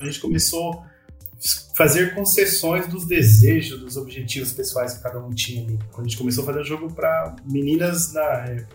A gente começou fazer concessões dos desejos, dos objetivos pessoais que cada um tinha ali. Quando a gente começou a fazer o jogo para meninas, é,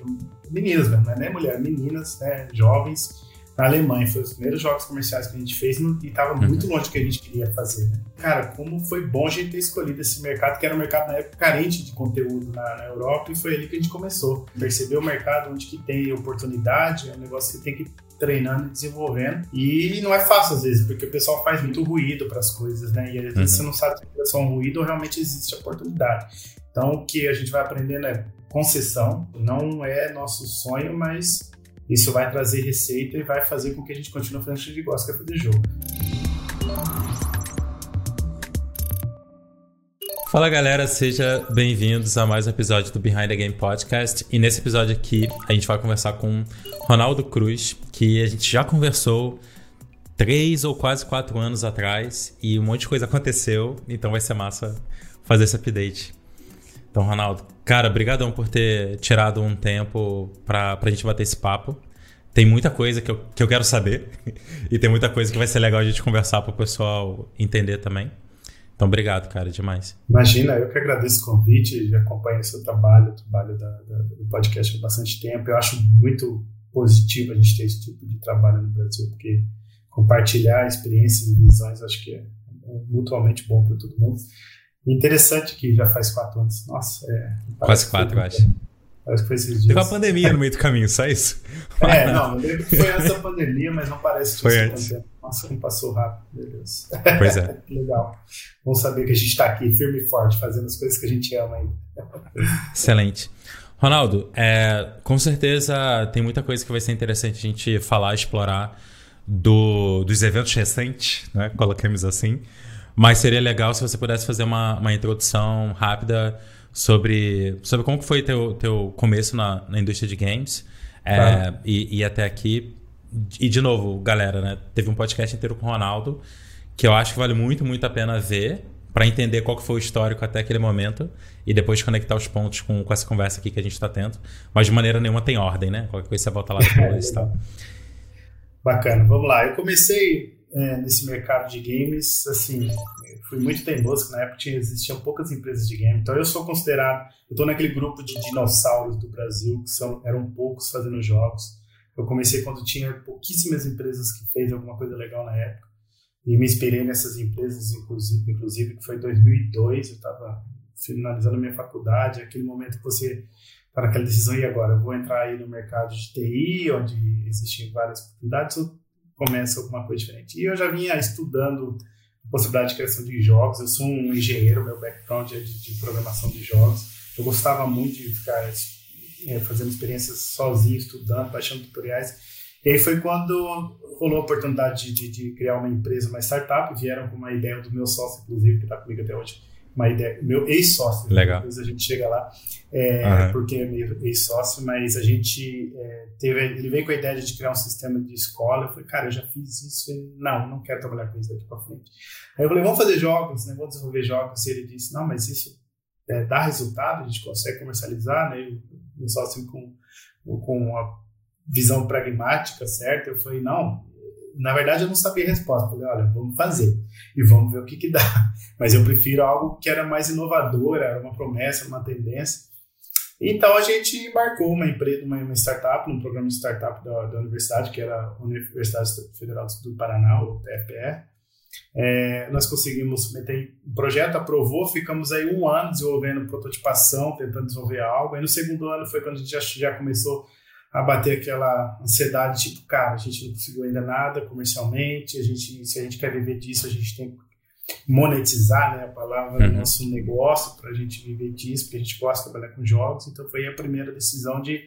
meninas não é nem mulher, meninas, né, jovens, na Alemanha. Foi os primeiros jogos comerciais que a gente fez e estava uhum. muito longe do que a gente queria fazer. Né? Cara, como foi bom a gente ter escolhido esse mercado, que era um mercado na época carente de conteúdo na, na Europa, e foi ali que a gente começou. Perceber o mercado onde que tem oportunidade, é um negócio que tem que treinando e desenvolvendo. E não é fácil às vezes, porque o pessoal faz muito ruído para as coisas, né? E às vezes uhum. você não sabe se é só um ruído ou realmente existe oportunidade. Então, o que a gente vai aprendendo é concessão, não é nosso sonho, mas isso vai trazer receita e vai fazer com que a gente continue fazendo o que a gente gosta, que é fazer jogo. Fala galera, sejam bem-vindos a mais um episódio do Behind the Game Podcast. E nesse episódio aqui a gente vai conversar com Ronaldo Cruz, que a gente já conversou três ou quase quatro anos atrás e um monte de coisa aconteceu, então vai ser massa fazer esse update. Então, Ronaldo, cara, brigadão por ter tirado um tempo pra, pra gente bater esse papo. Tem muita coisa que eu, que eu quero saber e tem muita coisa que vai ser legal a gente conversar para o pessoal entender também. Então, obrigado, cara, demais. Imagina, eu que agradeço o convite, acompanho o seu trabalho, o trabalho da, da, do podcast há bastante tempo. Eu acho muito positivo a gente ter esse tipo de trabalho no Brasil, porque compartilhar experiências e visões acho que é, é mutuamente bom para todo mundo. Interessante que já faz quatro anos. Nossa, é. Quase quatro, eu acho. Parece que foi esses dias. Teve uma pandemia no meio do caminho, só isso? É, não, eu lembro que foi antes da pandemia, mas não parece que foi antes. Tempo. Nossa, como passou rápido, meu Deus. Pois é. Legal. Bom saber que a gente está aqui firme e forte, fazendo as coisas que a gente ama ainda. Excelente. Ronaldo, é, com certeza tem muita coisa que vai ser interessante a gente falar, explorar do, dos eventos recentes, né? Coloquemos assim. Mas seria legal se você pudesse fazer uma, uma introdução rápida sobre, sobre como foi teu, teu começo na, na indústria de games é, e, e, até aqui. E, de novo, galera, né? Teve um podcast inteiro com o Ronaldo que eu acho que vale muito, muito a pena ver para entender qual que foi o histórico até aquele momento e depois conectar os pontos com, com essa conversa aqui que a gente está tendo. Mas de maneira nenhuma tem ordem, né? Qualquer coisa você volta lá depois e tal. Bacana, vamos lá. Eu comecei é, nesse mercado de games, assim, fui muito teimoso, na época tinha, existiam poucas empresas de game, então eu sou considerado, eu estou naquele grupo de dinossauros do Brasil, que são, eram poucos fazendo jogos. Eu comecei quando tinha pouquíssimas empresas que fez alguma coisa legal na época, e me inspirei nessas empresas, inclusive, inclusive que foi em 2002, eu estava finalizando minha faculdade, aquele momento que você para aquela decisão, e agora? Eu vou entrar aí no mercado de TI, onde existem várias oportunidades, ou começa alguma coisa diferente? E eu já vinha estudando a possibilidade de criação de jogos, eu sou um engenheiro, meu background é de, de programação de jogos, eu gostava muito de ficar é, fazendo experiências sozinho, estudando, baixando tutoriais, e aí foi quando rolou a oportunidade de, de, de criar uma empresa, uma startup, vieram com uma ideia do meu sócio, inclusive, que está comigo até hoje, uma ideia, meu ex-sócio, né? Legal. depois a gente chega lá, é, uhum. porque é meu ex-sócio, mas a gente é, teve, ele veio com a ideia de criar um sistema de escola, eu falei, cara, eu já fiz isso, e, não, não quero trabalhar com isso daqui para frente. Aí eu falei, vamos fazer jogos, né, vamos desenvolver jogos, e ele disse, não, mas isso é, dá resultado, a gente consegue comercializar, né, meu sócio com, com uma visão pragmática, certo? Eu falei, não, na verdade eu não sabia a resposta. Falei, olha, vamos fazer e vamos ver o que, que dá. Mas eu prefiro algo que era mais inovador, era uma promessa, uma tendência. Então a gente embarcou uma empresa, uma, uma startup, um programa de startup da, da, universidade, que era a Universidade Federal do Paraná, o TFPR. É, nós conseguimos meter um projeto, aprovou, ficamos aí um ano desenvolvendo prototipação, tentando desenvolver algo. Aí no segundo ano foi quando a gente já, já começou a bater aquela ansiedade, tipo, cara, a gente não conseguiu ainda nada comercialmente, a gente, se a gente quer viver disso, a gente tem que monetizar, né, a palavra, uhum. nosso negócio para a gente viver disso, porque a gente gosta de trabalhar com jogos, então foi a primeira decisão de,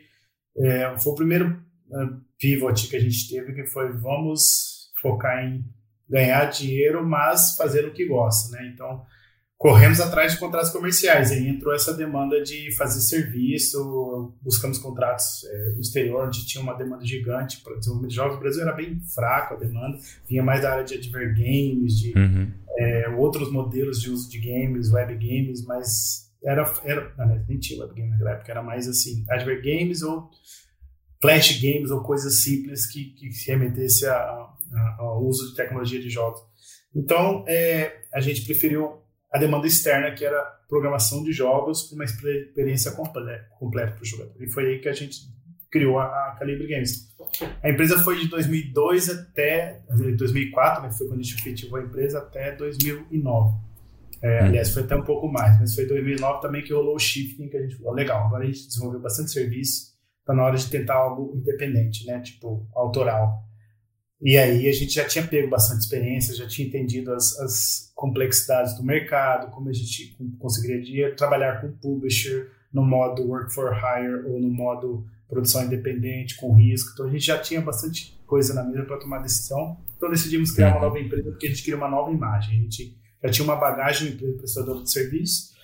é, foi o primeiro uh, pivot que a gente teve, que foi vamos focar em ganhar dinheiro, mas fazer o que gosta, né, então corremos atrás de contratos comerciais. Aí entrou essa demanda de fazer serviço, buscamos contratos é, no exterior, onde tinha uma demanda gigante para desenvolvimento de jogos. O Brasil era bem fraco a demanda, vinha mais da área de adver games, de uhum. é, outros modelos de uso de games, web games, mas era, era não, nem tinha web game naquela época, era mais assim, adver games ou flash games ou coisas simples que, que se remetesse a, ao uso de tecnologia de jogos. Então, é, a gente preferiu a demanda externa, que era programação de jogos com uma experiência completa, completa para o jogador. E foi aí que a gente criou a, a Calibre Games. A empresa foi de 2002 até 2004, né, foi quando a gente efetivou a empresa, até 2009. É, hum. Aliás, foi até um pouco mais, mas foi 2009 também que rolou o shifting, que a gente falou, legal, agora a gente desenvolveu bastante serviço, está na hora de tentar algo independente, né, tipo, autoral. E aí a gente já tinha pego bastante experiência, já tinha entendido as, as complexidades do mercado, como a gente conseguiria trabalhar com publisher no modo work for hire ou no modo produção independente, com risco. Então a gente já tinha bastante coisa na mesa para tomar decisão. Então decidimos criar uma uhum. nova empresa porque a gente queria uma nova imagem. A gente já tinha uma bagagem de empresa prestadora de serviço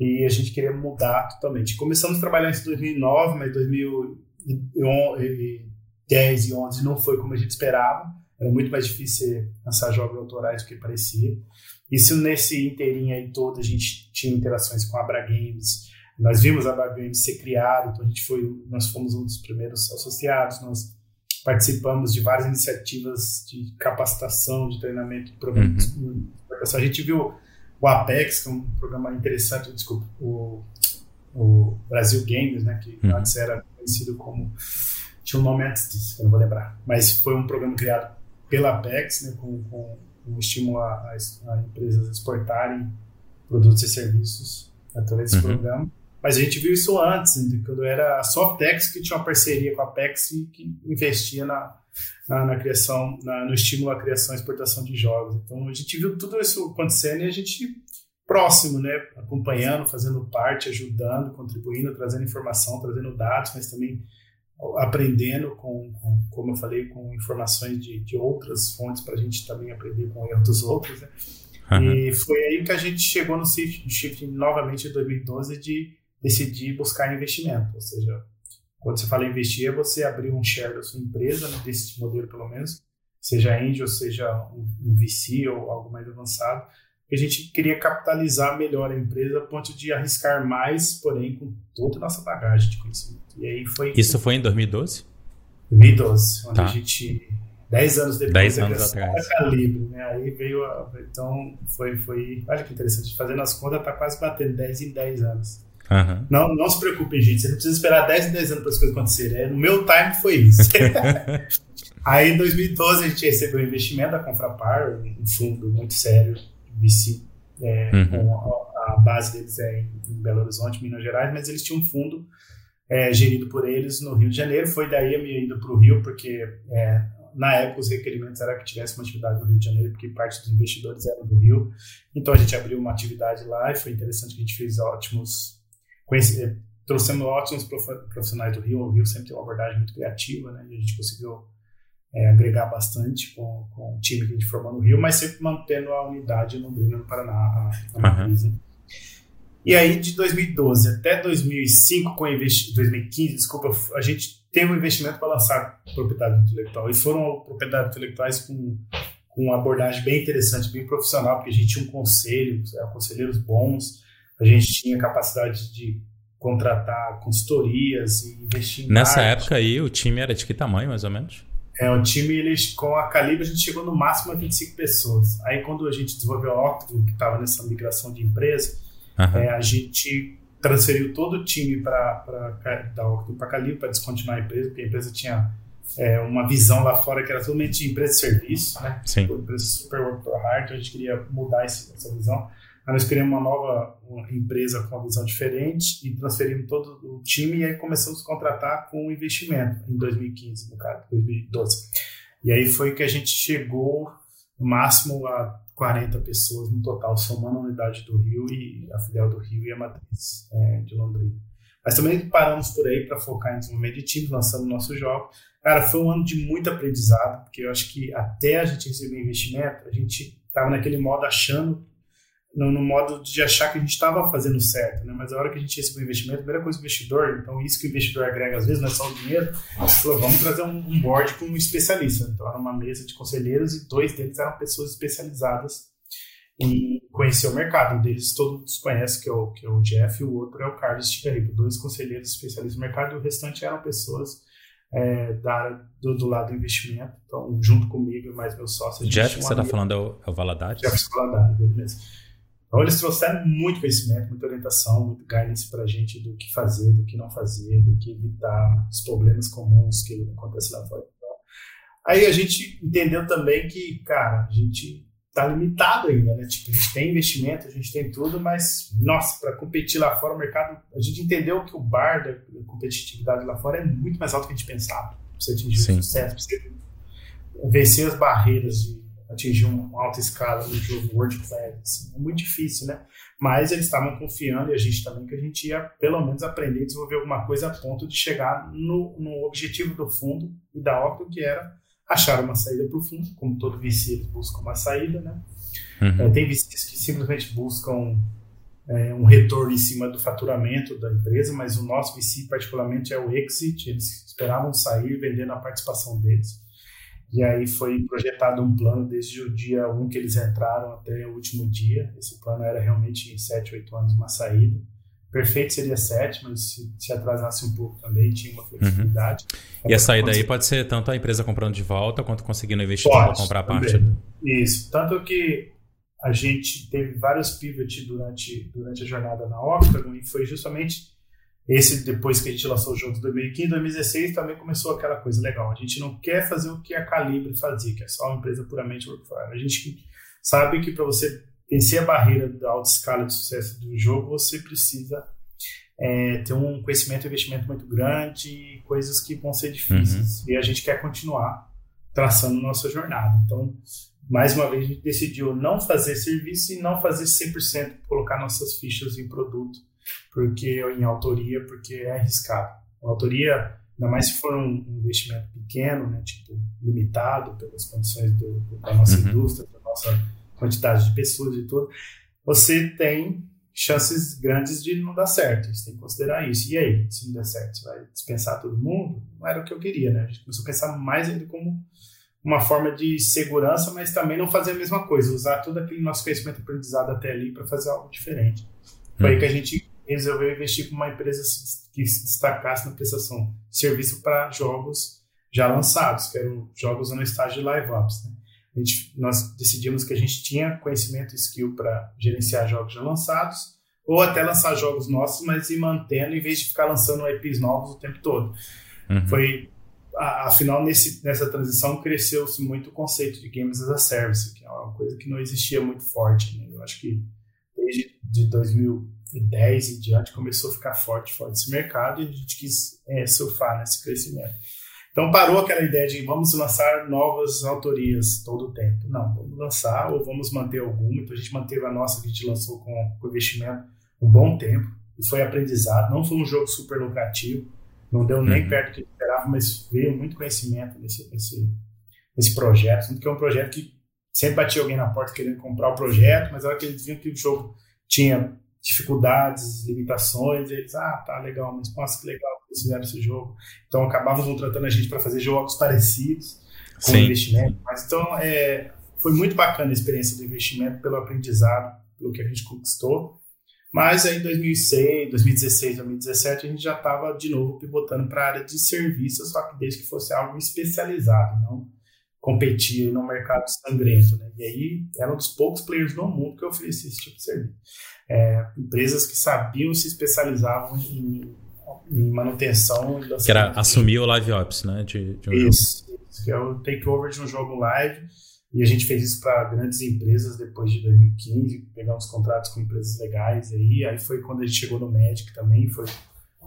e a gente queria mudar totalmente. Começamos a trabalhar em 2009, mas 2011 10 e 11 não foi como a gente esperava. Era muito mais difícil lançar jogos autorais do que parecia. Isso nesse inteirinho aí todo, a gente tinha interações com a Abra Games. Nós vimos a Abra Games ser criada, então a gente foi, nós fomos um dos primeiros associados. Nós participamos de várias iniciativas de capacitação, de treinamento, de programas. Uhum. A gente viu o Apex, que é um programa interessante, desculpa, o, o Brasil Games, né, que uhum. antes era conhecido como tinha um nome antes disso, eu não vou lembrar. Mas foi um programa criado pela Apex, né, com, com um estímulo a, a, a, empresas exportarem produtos e serviços através desse uhum. programa. Mas a gente viu isso antes, né, quando era a Softex que tinha uma parceria com a Apex e que investia na, na, na criação, na, no estímulo à criação e exportação de jogos. Então a gente viu tudo isso acontecendo e a gente próximo, né, acompanhando, fazendo parte, ajudando, contribuindo, trazendo informação, trazendo dados, mas também aprendendo com, com, como eu falei, com informações de, de outras fontes para a gente também aprender com erros dos outros, né? Uhum. E foi aí que a gente chegou no shift, shift novamente em 2012 de decidir buscar investimento, ou seja, quando você fala investir, é você abrir um share da sua empresa, né, desse modelo pelo menos, seja angel, seja um, um VC ou algo mais avançado, a gente queria capitalizar melhor a empresa a ponto de arriscar mais, porém com toda a nossa bagagem de conhecimento. E aí foi. Isso foi em 2012? 2012, onde tá. a gente. 10 anos depois 10 anos atrás. Calibre, né? Aí veio a, Então, foi, foi. Olha que interessante. Fazendo as contas, tá quase batendo 10 em 10 anos. Uhum. Não, não se preocupem, gente. Você não precisa esperar 10 em 10 anos para as coisas acontecerem. É, no meu time foi isso. Aí, em 2012, a gente recebeu um investimento da Confrapar, um fundo muito sério VC, é, uhum. com a, a, base deles é em, em, Belo Horizonte, Minas Gerais, mas eles tinham um fundo é, gerido por eles no Rio de Janeiro. Foi daí a minha ida para o Rio, porque é, na época os requerimentos era que tivesse uma atividade no Rio de Janeiro, porque parte dos investidores eram do Rio. Então a gente abriu uma atividade lá e foi interessante que a gente fez ótimos. É, trouxemos ótimos profissionais do Rio. O Rio sempre tem uma abordagem muito criativa, né? E a gente conseguiu é, agregar bastante com, com o time que a gente formou no Rio, mas sempre mantendo a unidade no Londrina, no Paraná, a, a. Uhum. E aí, de 2012 até 2005, com 2015, desculpa, a gente teve um investimento para lançar propriedade intelectual. E foram propriedades intelectuais com, com uma abordagem bem interessante, bem profissional, porque a gente tinha um conselho, conselheiros bons, a gente tinha capacidade de contratar consultorias e investir em Nessa arte. época aí, o time era de que tamanho, mais ou menos? É, o time, eles, com a Calibre, a gente chegou no máximo a 25 pessoas. Aí, quando a gente desenvolveu a Octavo, que estava nessa migração de empresa, uhum. é, a gente transferiu todo o time para da Octavo para a Calibre para descontinuar a empresa, porque a empresa tinha é, uma visão lá fora que era totalmente empresa de serviço, né? Sim. Uma empresa super work for hard, então a gente queria mudar essa visão. Aí nós criamos uma nova empresa com uma visão diferente e transferimos todo o time e aí começamos a contratar com investimento em 2015, no caso, 2012. E aí foi que a gente chegou no máximo a 40 pessoas no total, somando a unidade do Rio e a filial do Rio e a matriz é, de Londrina. Mas também paramos por aí para focar em desenvolvimento de time, lançando nosso jogo. Cara, foi um ano de muito aprendizado, porque eu acho que até a gente receber investimento, a gente estava naquele modo achando no, no, modo de achar que a gente estava fazendo certo, né? Mas a hora que a gente recebeu o investimento, a primeira coisa do investidor, então isso que o investidor agrega às vezes não é só o dinheiro, falou, vamos trazer um, um board com um especialista. Então era uma mesa de conselheiros e dois deles eram pessoas especializadas em conhecer o mercado. Um deles todos conhecem, que é o, que é o Jeff, e o outro é o Carlos Tigaribo, dois conselheiros especialistas no mercado, e o restante eram pessoas é, da, do, do, lado do investimento. Então, junto comigo e mais meu sócio. Jeff, que você está falando é o, é o Valadares? Jeff Valadares, ele mesmo. Então, eles trouxeram muito conhecimento, muita orientação, muito guidance para a gente do que fazer, do que não fazer, do que evitar os problemas comuns que acontecem lá fora. Então, aí a gente entendeu também que, cara, a gente está limitado ainda, né? Tipo, a gente tem investimento, a gente tem tudo, mas, nossa, para competir lá fora, o mercado. A gente entendeu que o bar da competitividade lá fora é muito mais alto do que a gente pensava. Pra você atingir Sim. o sucesso, pra você vencer as barreiras de atingir uma alta escala no jogo World Class. Assim, é muito difícil, né? Mas eles estavam confiando e a gente também que a gente ia, pelo menos, aprender a desenvolver alguma coisa a ponto de chegar no, no objetivo do fundo e da Octo, que era achar uma saída para o fundo, como todo VC eles buscam uma saída, né? Uhum. É, tem VCs que simplesmente buscam é, um retorno em cima do faturamento da empresa, mas o nosso VC particularmente é o exit, eles esperavam sair vendendo a participação deles. E aí foi projetado um plano desde o dia 1 que eles entraram até o último dia. Esse plano era realmente em 7, 8 anos uma saída. Perfeito seria 7, mas se, se, atrasasse um pouco também, tinha uma flexibilidade. Uhum. E a saída aí pode ser tanto a empresa comprando de volta, quanto conseguindo investir para comprar parte. Do... Isso. Tanto que a gente teve vários pivots durante, durante a jornada na Octagon e foi justamente esse depois que a gente lançou o jogo de 2015, 2016 também começou aquela coisa legal. A gente não quer fazer o que a Calibre fazia, que é só uma empresa puramente workflow. A gente sabe que para você vencer a barreira da alta escala de sucesso do jogo, você precisa é, ter um conhecimento e investimento muito grande, coisas que vão ser difíceis. Uhum. E a gente quer continuar traçando nossa jornada. Então, mais uma vez, a gente decidiu não fazer serviço e não fazer 100%, colocar nossas fichas em produto porque em autoria, porque é arriscado. A autoria, ainda mais se for um investimento pequeno, né, tipo limitado pelas condições do, da nossa uhum. indústria, da nossa quantidade de pessoas e tudo, você tem chances grandes de não dar certo. Você tem que considerar isso. E aí, se não der certo, você vai dispensar todo mundo? Não era o que eu queria, né? A gente começou a pensar mais ainda como uma forma de segurança, mas também não fazer a mesma coisa, usar todo aquele nosso conhecimento aprendizado até ali para fazer algo diferente. Foi uhum. aí que a gente resolveu investir com uma empresa que se destacasse na prestação de serviço para jogos já lançados, que eram jogos no estágio de live ops. Né? A gente, nós decidimos que a gente tinha conhecimento e skill para gerenciar jogos já lançados, ou até lançar jogos nossos, mas ir mantendo em vez de ficar lançando IPs novos o tempo todo. Uhum. Foi, afinal, nesse, nessa transição cresceu-se muito o conceito de Games as a Service, que é uma coisa que não existia muito forte. Né? Eu acho que desde de 2000 2010 em diante começou a ficar forte fora desse mercado e a gente quis é, surfar nesse crescimento. Então parou aquela ideia de vamos lançar novas autorias todo o tempo. Não, vamos lançar ou vamos manter alguma. Então a gente manteve a nossa que a gente lançou com, com investimento um bom tempo e foi aprendizado. Não foi um jogo super lucrativo, não deu nem uhum. perto do que esperava, mas veio muito conhecimento nesse, nesse, nesse projeto. Tanto que é um projeto que sempre batia alguém na porta querendo comprar o projeto, mas na hora que eles viam que o jogo tinha dificuldades, limitações, eles, ah, tá legal, mas nossa, que legal que eles fizeram esse jogo. Então acabavam contratando a gente para fazer jogos parecidos com Sim. investimento. Mas então é, foi muito bacana a experiência do investimento, pelo aprendizado, pelo que a gente conquistou. Mas aí em 2006, 2016, 2017 a gente já estava de novo pivotando para a área de serviços, só que desde que fosse algo especializado, não competir no mercado sangrento. Né? E aí era um dos poucos players no mundo que oferecia esse tipo de serviço é, empresas que sabiam e se especializavam em, em manutenção. Que era assumir o live ops, né? De, de um isso, isso, que é o takeover de um jogo live. E a gente fez isso para grandes empresas depois de 2015, pegamos contratos com empresas legais aí. Aí foi quando a gente chegou no Magic também, foi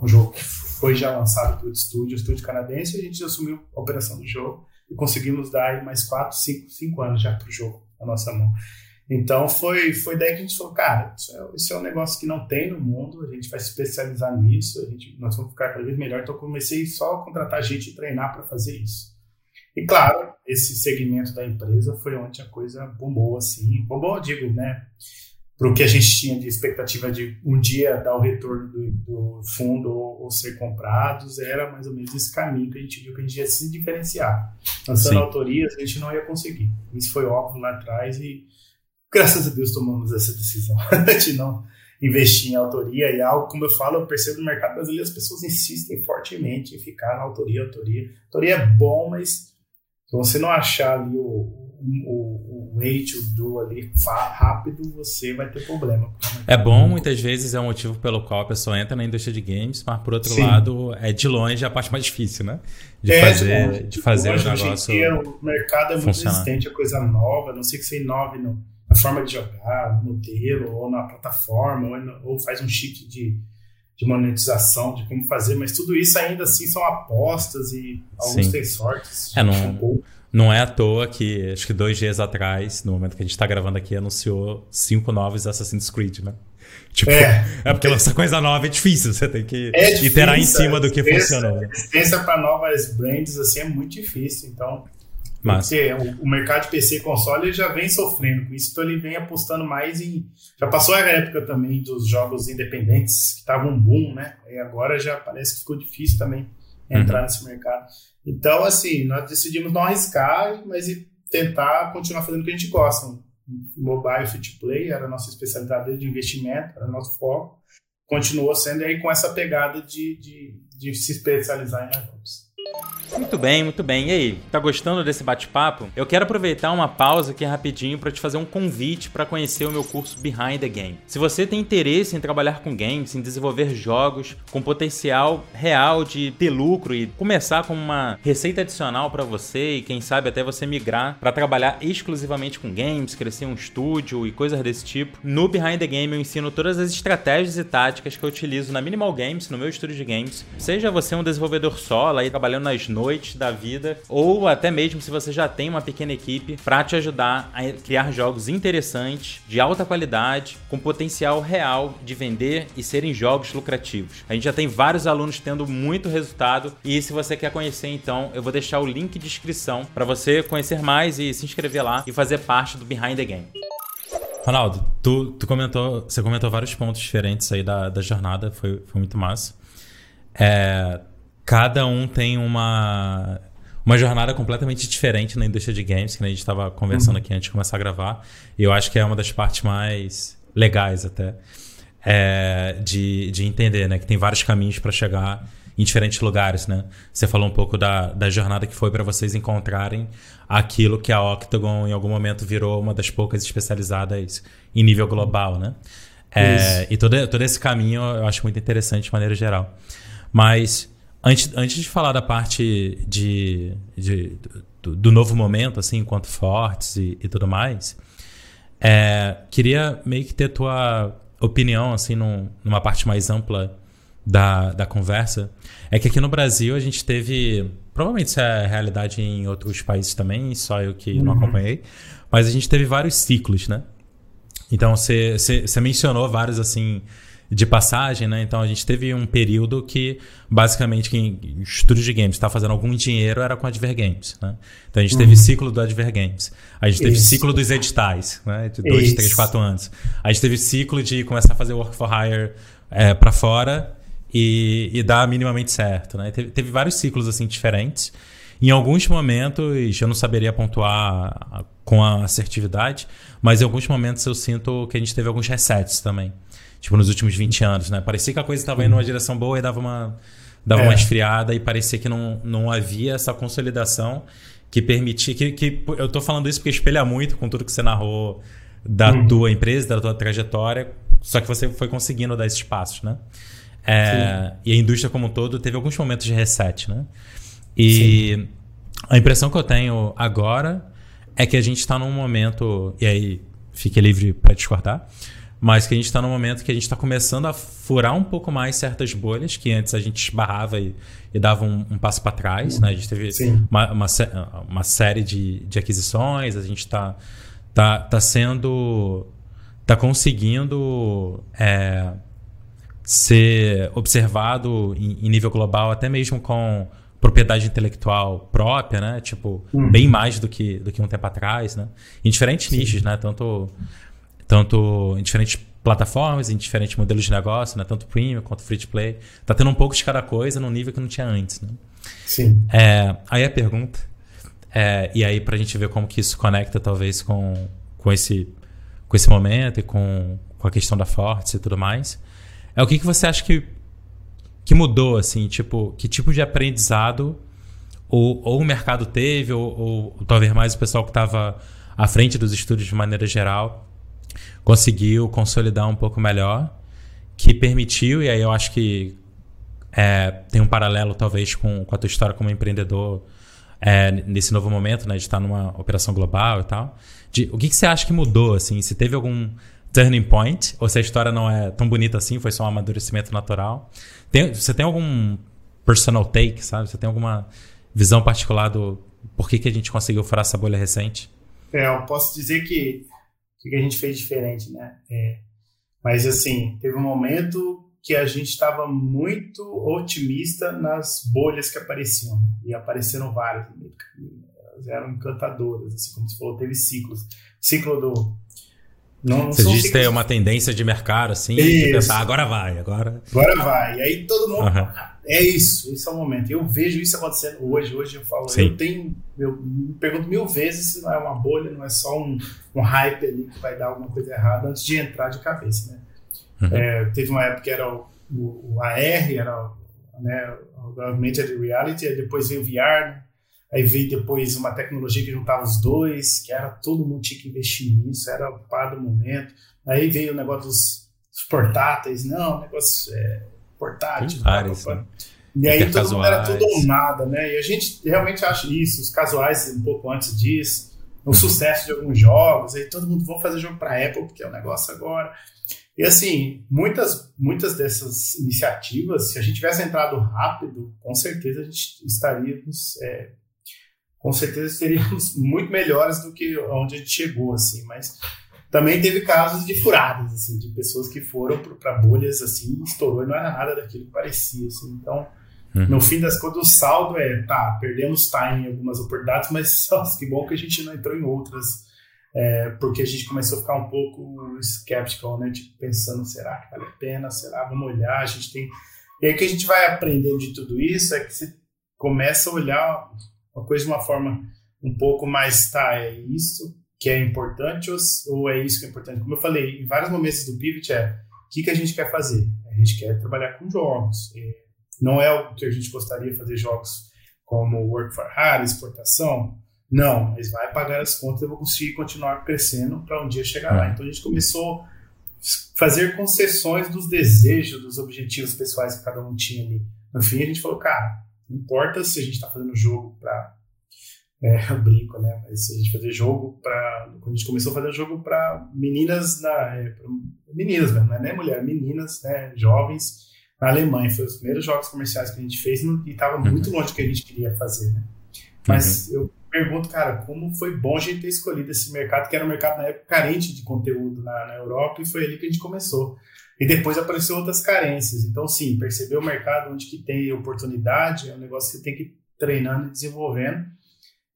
um jogo que foi já lançado pelo estúdio, o estúdio canadense, e a gente assumiu a operação do jogo e conseguimos dar mais 4, 5, 5 anos já para o jogo na nossa mão. Então foi, foi daí que a gente falou, cara, isso é, isso é, um negócio que não tem no mundo, a gente vai se especializar nisso, a gente, nós vamos ficar cada vez melhor. Então comecei só a contratar gente e treinar para fazer isso. E claro, esse segmento da empresa foi onde a coisa bombou assim. Bombou, digo, né? Para o que a gente tinha de expectativa de um dia dar o retorno do, do fundo ou, ou, ser comprados, era mais ou menos esse caminho que a gente viu que a gente ia se diferenciar. Lançando Sim. autorias, a gente não ia conseguir. Isso foi óbvio lá atrás e graças a Deus tomamos essa decisão de não investir em autoria e algo, como eu falo, eu percebo no mercado brasileiro, as pessoas insistem fortemente em ficar na autoria, autoria. Autoria é bom, mas se você não achar ali o, o, o weight, o do ali rápido, você vai ter problema. É bom, muitas vezes é um motivo pelo qual a pessoa entra na indústria de games, mas por outro Sim. lado, é de longe a parte mais difícil, né? De é, fazer, de fazer o negócio. Dia, o mercado é muito resistente a coisa nova, não sei que você inove no, na forma de jogar, no modelo, ou na plataforma, ou, ou faz um chip de, de monetização, de como fazer, mas tudo isso ainda assim são apostas e alguns Sim. têm sortes. É, não, não é à toa que, acho que dois dias atrás, no momento que a gente está gravando aqui, anunciou cinco novos Assassin's Creed, né? Tipo, é. é porque lançar coisa nova é difícil, você tem que é difícil, iterar em cima do que funcionou. A existência para novas brands assim é muito difícil, então. Mas... Porque o, o, mercado de PC e console já vem sofrendo com isso, então ele vem apostando mais em. Já passou a época também dos jogos independentes, que estavam um boom, né? E agora já parece que ficou difícil também entrar uhum. nesse mercado. Então, assim, nós decidimos não arriscar, mas tentar continuar fazendo o que a gente gosta. Mobile free to play era a nossa especialidade de investimento, era nosso foco. Continuou sendo aí com essa pegada de, de, de se especializar em RevOps. Muito bem, muito bem. E aí, tá gostando desse bate-papo? Eu quero aproveitar uma pausa aqui rapidinho para te fazer um convite para conhecer o meu curso Behind the Game. Se você tem interesse em trabalhar com games, em desenvolver jogos com potencial real de ter lucro e começar com uma receita adicional para você e quem sabe até você migrar para trabalhar exclusivamente com games, crescer um estúdio e coisas desse tipo, no Behind the Game eu ensino todas as estratégias e táticas que eu utilizo na Minimal Games, no meu estúdio de games. Seja você um desenvolvedor solo aí trabalhando nas noites da vida, ou até mesmo se você já tem uma pequena equipe para te ajudar a criar jogos interessantes, de alta qualidade, com potencial real de vender e serem jogos lucrativos. A gente já tem vários alunos tendo muito resultado e se você quer conhecer então, eu vou deixar o link de inscrição para você conhecer mais e se inscrever lá e fazer parte do Behind the Game. Ronaldo, tu, tu comentou, você comentou vários pontos diferentes aí da, da jornada, foi, foi muito massa. É, cada um tem uma uma jornada completamente diferente na indústria de games, que a gente estava conversando uhum. aqui antes de começar a gravar. E eu acho que é uma das partes mais legais até é, de, de entender, né? Que tem vários caminhos para chegar em diferentes lugares, né? Você falou um pouco da, da jornada que foi para vocês encontrarem aquilo que a Octagon em algum momento virou uma das poucas especializadas em nível global, né? É, e todo, todo esse caminho eu acho muito interessante de maneira geral. Mas Antes, antes de falar da parte de, de do, do, novo momento, assim, enquanto fortes e, e tudo mais, é, queria meio que ter tua opinião, assim, num, numa parte mais ampla da, da conversa. É que aqui no Brasil a gente teve. Provavelmente isso é realidade em outros países também, só eu que uhum. não acompanhei. Mas a gente teve vários ciclos, né? Então você mencionou vários assim de passagem, né? Então a gente teve um período que basicamente quem estúdio de games estava fazendo algum dinheiro era com Adver Games, né? Então a gente uhum. teve ciclo do Adver Games. A gente teve Isso. ciclo dos editais, né? De dois, Isso. três, quatro anos. A gente teve ciclo de começar a fazer work for hire é, para fora e, e, dar minimamente certo, né? Teve, teve vários ciclos assim diferentes. Em alguns momentos, eu não saberia pontuar com a assertividade, mas em alguns momentos eu sinto que a gente teve alguns resets também tipo, nos últimos 20 anos, né? Parecia que a coisa estava indo numa direção boa e dava uma, dava é. uma esfriada e parecia que não, não havia essa consolidação que permitia. Que, que, eu tô falando isso porque espelha muito com tudo que você narrou da uhum. tua empresa, da tua trajetória, só que você foi conseguindo dar esses passos, né? É, e a indústria como um todo teve alguns momentos de reset, né? E Sim. a impressão que eu tenho agora é que a gente está num momento, e aí fique livre para discordar, mas que a gente está num momento que a gente está começando a furar um pouco mais certas bolhas que antes a gente esbarrava e, e dava um, um passo para trás. Né? A gente teve uma, uma, uma, série de, de aquisições, a gente está tá, tá sendo. está conseguindo é, ser observado em, em nível global, até mesmo com propriedade intelectual própria, né? Tipo, uhum. bem mais do que, do que um tempo atrás, né? Em diferentes Sim. nichos, né? Tanto tanto em diferentes plataformas, em diferentes modelos de negócio, né? tanto premium quanto free to play. Tá tendo um pouco de cada coisa num nível que não tinha antes. Né? Sim. É, aí a pergunta, é, e aí para a gente ver como que isso conecta talvez com, com, esse, com esse momento e com, com a questão da Forte e tudo mais. É o que, que você acha que, que mudou, assim, tipo, que tipo de aprendizado ou, ou o mercado teve, ou, ou, ou talvez mais o pessoal que estava à frente dos estúdios de maneira geral conseguiu consolidar um pouco melhor, que permitiu, e aí eu acho que é, tem um paralelo talvez com, com a tua história como empreendedor é, nesse novo momento, né, de estar numa operação global e tal. De, o que, que você acha que mudou, assim? Se teve algum turning point, ou se a história não é tão bonita assim, foi só um amadurecimento natural. Tem, você tem algum personal take, sabe? Você tem alguma visão particular do por que, que a gente conseguiu furar essa bolha recente? É, eu posso dizer que o que a gente fez diferente, né? É, mas assim, teve um momento que a gente estava muito otimista nas bolhas que apareciam, né? e apareceram várias caminho. Elas eram encantadoras, assim como você falou, teve ciclos. Ciclo do não, Você diz ter uma tendência de mercado, assim, isso. de pensar, agora vai, agora. Agora vai. E aí todo mundo. Uhum. É isso, esse é o momento. Eu vejo isso acontecendo hoje. Hoje eu falo, Sim. eu tenho. Eu me pergunto mil vezes se não é uma bolha, não é só um, um hype ali que vai dar alguma coisa errada antes de entrar de cabeça, né? Uhum. É, teve uma época que era o, o, o AR, era né, o Augmented Reality, depois veio o VR, né? Aí veio depois uma tecnologia que juntava os dois, que era todo mundo tinha que investir nisso, era o par do momento. Aí veio o negócio dos, dos portáteis, não, negócio é, portátil. Vários, né? E aí todo mundo era tudo ou nada, né? E a gente realmente acha isso, os casuais um pouco antes disso, o uhum. sucesso de alguns jogos, aí todo mundo vai fazer jogo para Apple, porque é o negócio agora. E assim, muitas, muitas dessas iniciativas, se a gente tivesse entrado rápido, com certeza a gente estaríamos é, com certeza seríamos muito melhores do que onde a gente chegou, assim, mas também teve casos de furadas, assim, de pessoas que foram para bolhas, assim, estourou e não era nada daquilo que parecia, assim, então, uhum. no fim das contas, o saldo é, tá, perdemos time em algumas oportunidades, mas, nossa, que bom que a gente não entrou em outras, é, porque a gente começou a ficar um pouco skeptical, né, tipo, pensando, será que vale a pena, será, vamos olhar, a gente tem... E aí que a gente vai aprendendo de tudo isso é que você começa a olhar uma coisa de uma forma um pouco mais, tá, é isso que é importante ou, é isso que é importante? Como eu falei, em vários momentos do Pivot é, o que, que a gente quer fazer? A gente quer trabalhar com jogos. É, não é o que a gente gostaria de fazer jogos como Work for Hire, exportação. Não, mas vai pagar as contas e eu vou conseguir continuar crescendo para um dia chegar lá. É. Então a gente começou a fazer concessões dos desejos, dos objetivos pessoais que cada um tinha ali. No fim, a gente falou, cara, não importa se a gente está fazendo jogo para. É, eu brinco, né? Mas a gente fazer jogo para. Quando a gente começou a fazer jogo para meninas, na, é, meninas mesmo, não é nem mulher, meninas, né? Jovens, na Alemanha. Foi os primeiros jogos comerciais que a gente fez e estava uhum. muito longe do que a gente queria fazer, né? Mas uhum. eu pergunto, cara, como foi bom a gente ter escolhido esse mercado, que era um mercado na época carente de conteúdo na, na Europa, e foi ali que a gente começou. E depois apareceu outras carências. Então, sim, perceber o mercado onde que tem oportunidade é um negócio que você tem que ir treinando e desenvolvendo.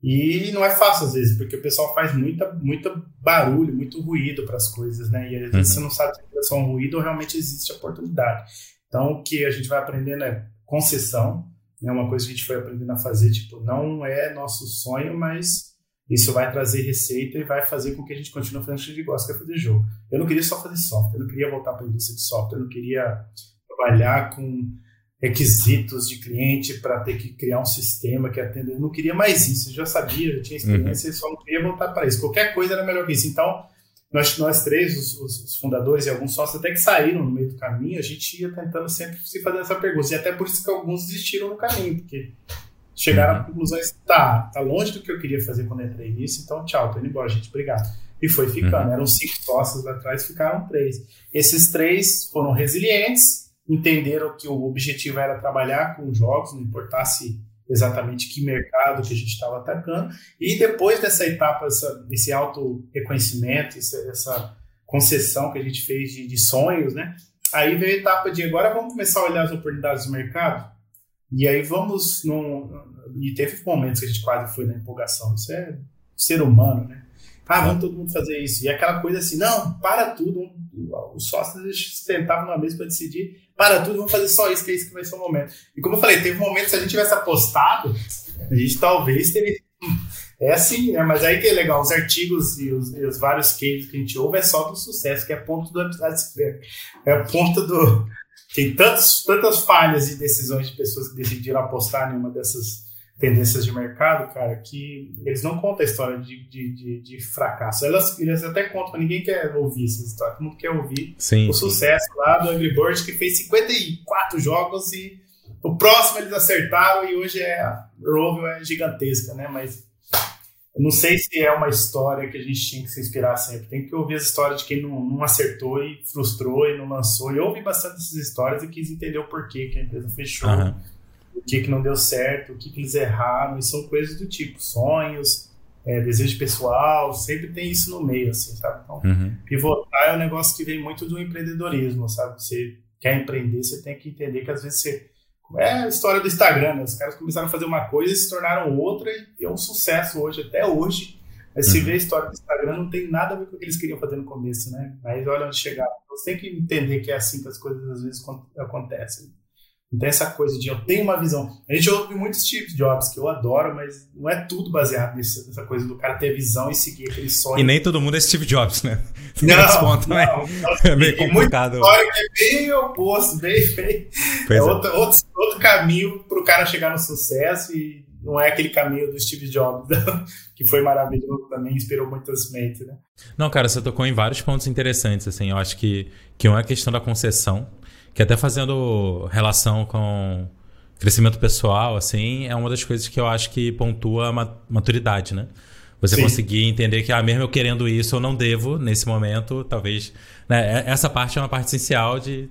E não é fácil às vezes, porque o pessoal faz muita, muita barulho, muito ruído para as coisas, né? E às vezes uhum. você não sabe se é só um ruído ou realmente existe oportunidade. Então, o que a gente vai aprendendo é concessão, é uma coisa que a gente foi aprendendo a fazer, tipo, não é nosso sonho, mas isso vai trazer receita e vai fazer com que a gente continue fazendo o que a gente gosta, que é fazer jogo. Eu não queria só fazer software, eu não queria voltar para a indústria de software, eu não queria trabalhar com requisitos de cliente para ter que criar um sistema que atenda. Eu não queria mais isso, eu já sabia, já tinha experiência, uhum. só não queria voltar para isso. Qualquer coisa era melhor que isso. Então, nós, nós três, os, os, fundadores e alguns sócios até que saíram no meio do caminho, a gente ia tentando sempre se fazer essa pergunta. E até por isso que alguns desistiram no caminho, porque chegaram uhum. a conclusões, tá, tá longe do que eu queria fazer quando entrei nisso, então tchau, tô indo embora, gente, obrigado. E foi ficando, uhum. eram cinco sócios lá atrás, ficaram três. Esses três foram resilientes, entenderam que o objetivo era trabalhar com jogos, não importasse exatamente que mercado que a gente estava atacando, e depois dessa etapa, essa, esse auto-reconhecimento, essa, concessão que a gente fez de, de sonhos, né? Aí veio a etapa de agora vamos começar a olhar as oportunidades do mercado, e aí vamos num. E teve momentos que a gente quase foi na empolgação. Isso é ser humano, né? Ah, vamos todo mundo fazer isso. E aquela coisa assim, não, para tudo. Os sócios sentavam na mesa para decidir, para tudo, vamos fazer só isso, que é isso que vai ser o momento. E como eu falei, teve momentos, se a gente tivesse apostado, a gente talvez teria É assim, é, mas aí que é legal, os artigos e os, e os, vários cases que a gente ouve é só do sucesso, que é ponto do. É ponto do. Tem tantos, tantas falhas e decisões de pessoas que decidiram apostar em uma dessas tendências de mercado, cara, que eles não contam a história de, de, de, de fracasso. Elas, eles até contam, mas ninguém quer ouvir essa história. Todo mundo quer ouvir sim, o sim. sucesso lá do Angry Birds, que fez 54 jogos e o próximo eles acertaram e hoje é, a Rovio é gigantesca, né? Mas eu não sei se é uma história que a gente tinha que se inspirar sempre. Tem que ouvir as histórias de quem não, não acertou e frustrou e não lançou. E eu ouvi bastante essas histórias e quis entender o porquê que a empresa fechou. Uhum que, que não deu certo, o que, que eles erraram, e são coisas do tipo sonhos, é, desejo pessoal, sempre tem isso no meio, assim, sabe? Então, uhum. pivotar é um negócio que vem muito do empreendedorismo, sabe? Você quer empreender, você tem que entender que às vezes você. É a história do Instagram, né? Os caras começaram a fazer uma coisa e se tornaram outra e é um sucesso hoje, até hoje. Mas se uhum. vê a história do Instagram, não tem nada a ver com o que eles queriam fazer no começo, né? Mas olha onde chegaram. Então, você tem que entender que é assim que as coisas às vezes acontecem. Não tem essa coisa de eu tenho uma visão. A gente ouve muitos tipos de jobs que eu adoro, mas não é tudo baseado nessa, nessa coisa do cara ter visão e seguir aquele sonho. E nem todo mundo é Steve Jobs, né? Não, ponto, né? não, não, É meio complicado. É bem oposto, bem, bem. É, é, outro, outro, outro caminho para o cara chegar no sucesso e não é aquele caminho do Steve Jobs, que foi maravilhoso também, inspirou muitas mentes, né? Não, cara, você tocou em vários pontos interessantes, assim, eu acho que, que uma é a questão da concessão, que até fazendo relação com crescimento pessoal, assim, é uma das coisas que eu acho que pontua a maturidade, né? Você Sim. conseguir entender que, ah, mesmo eu querendo isso, eu não devo nesse momento, talvez. Né? Essa parte é uma parte essencial de,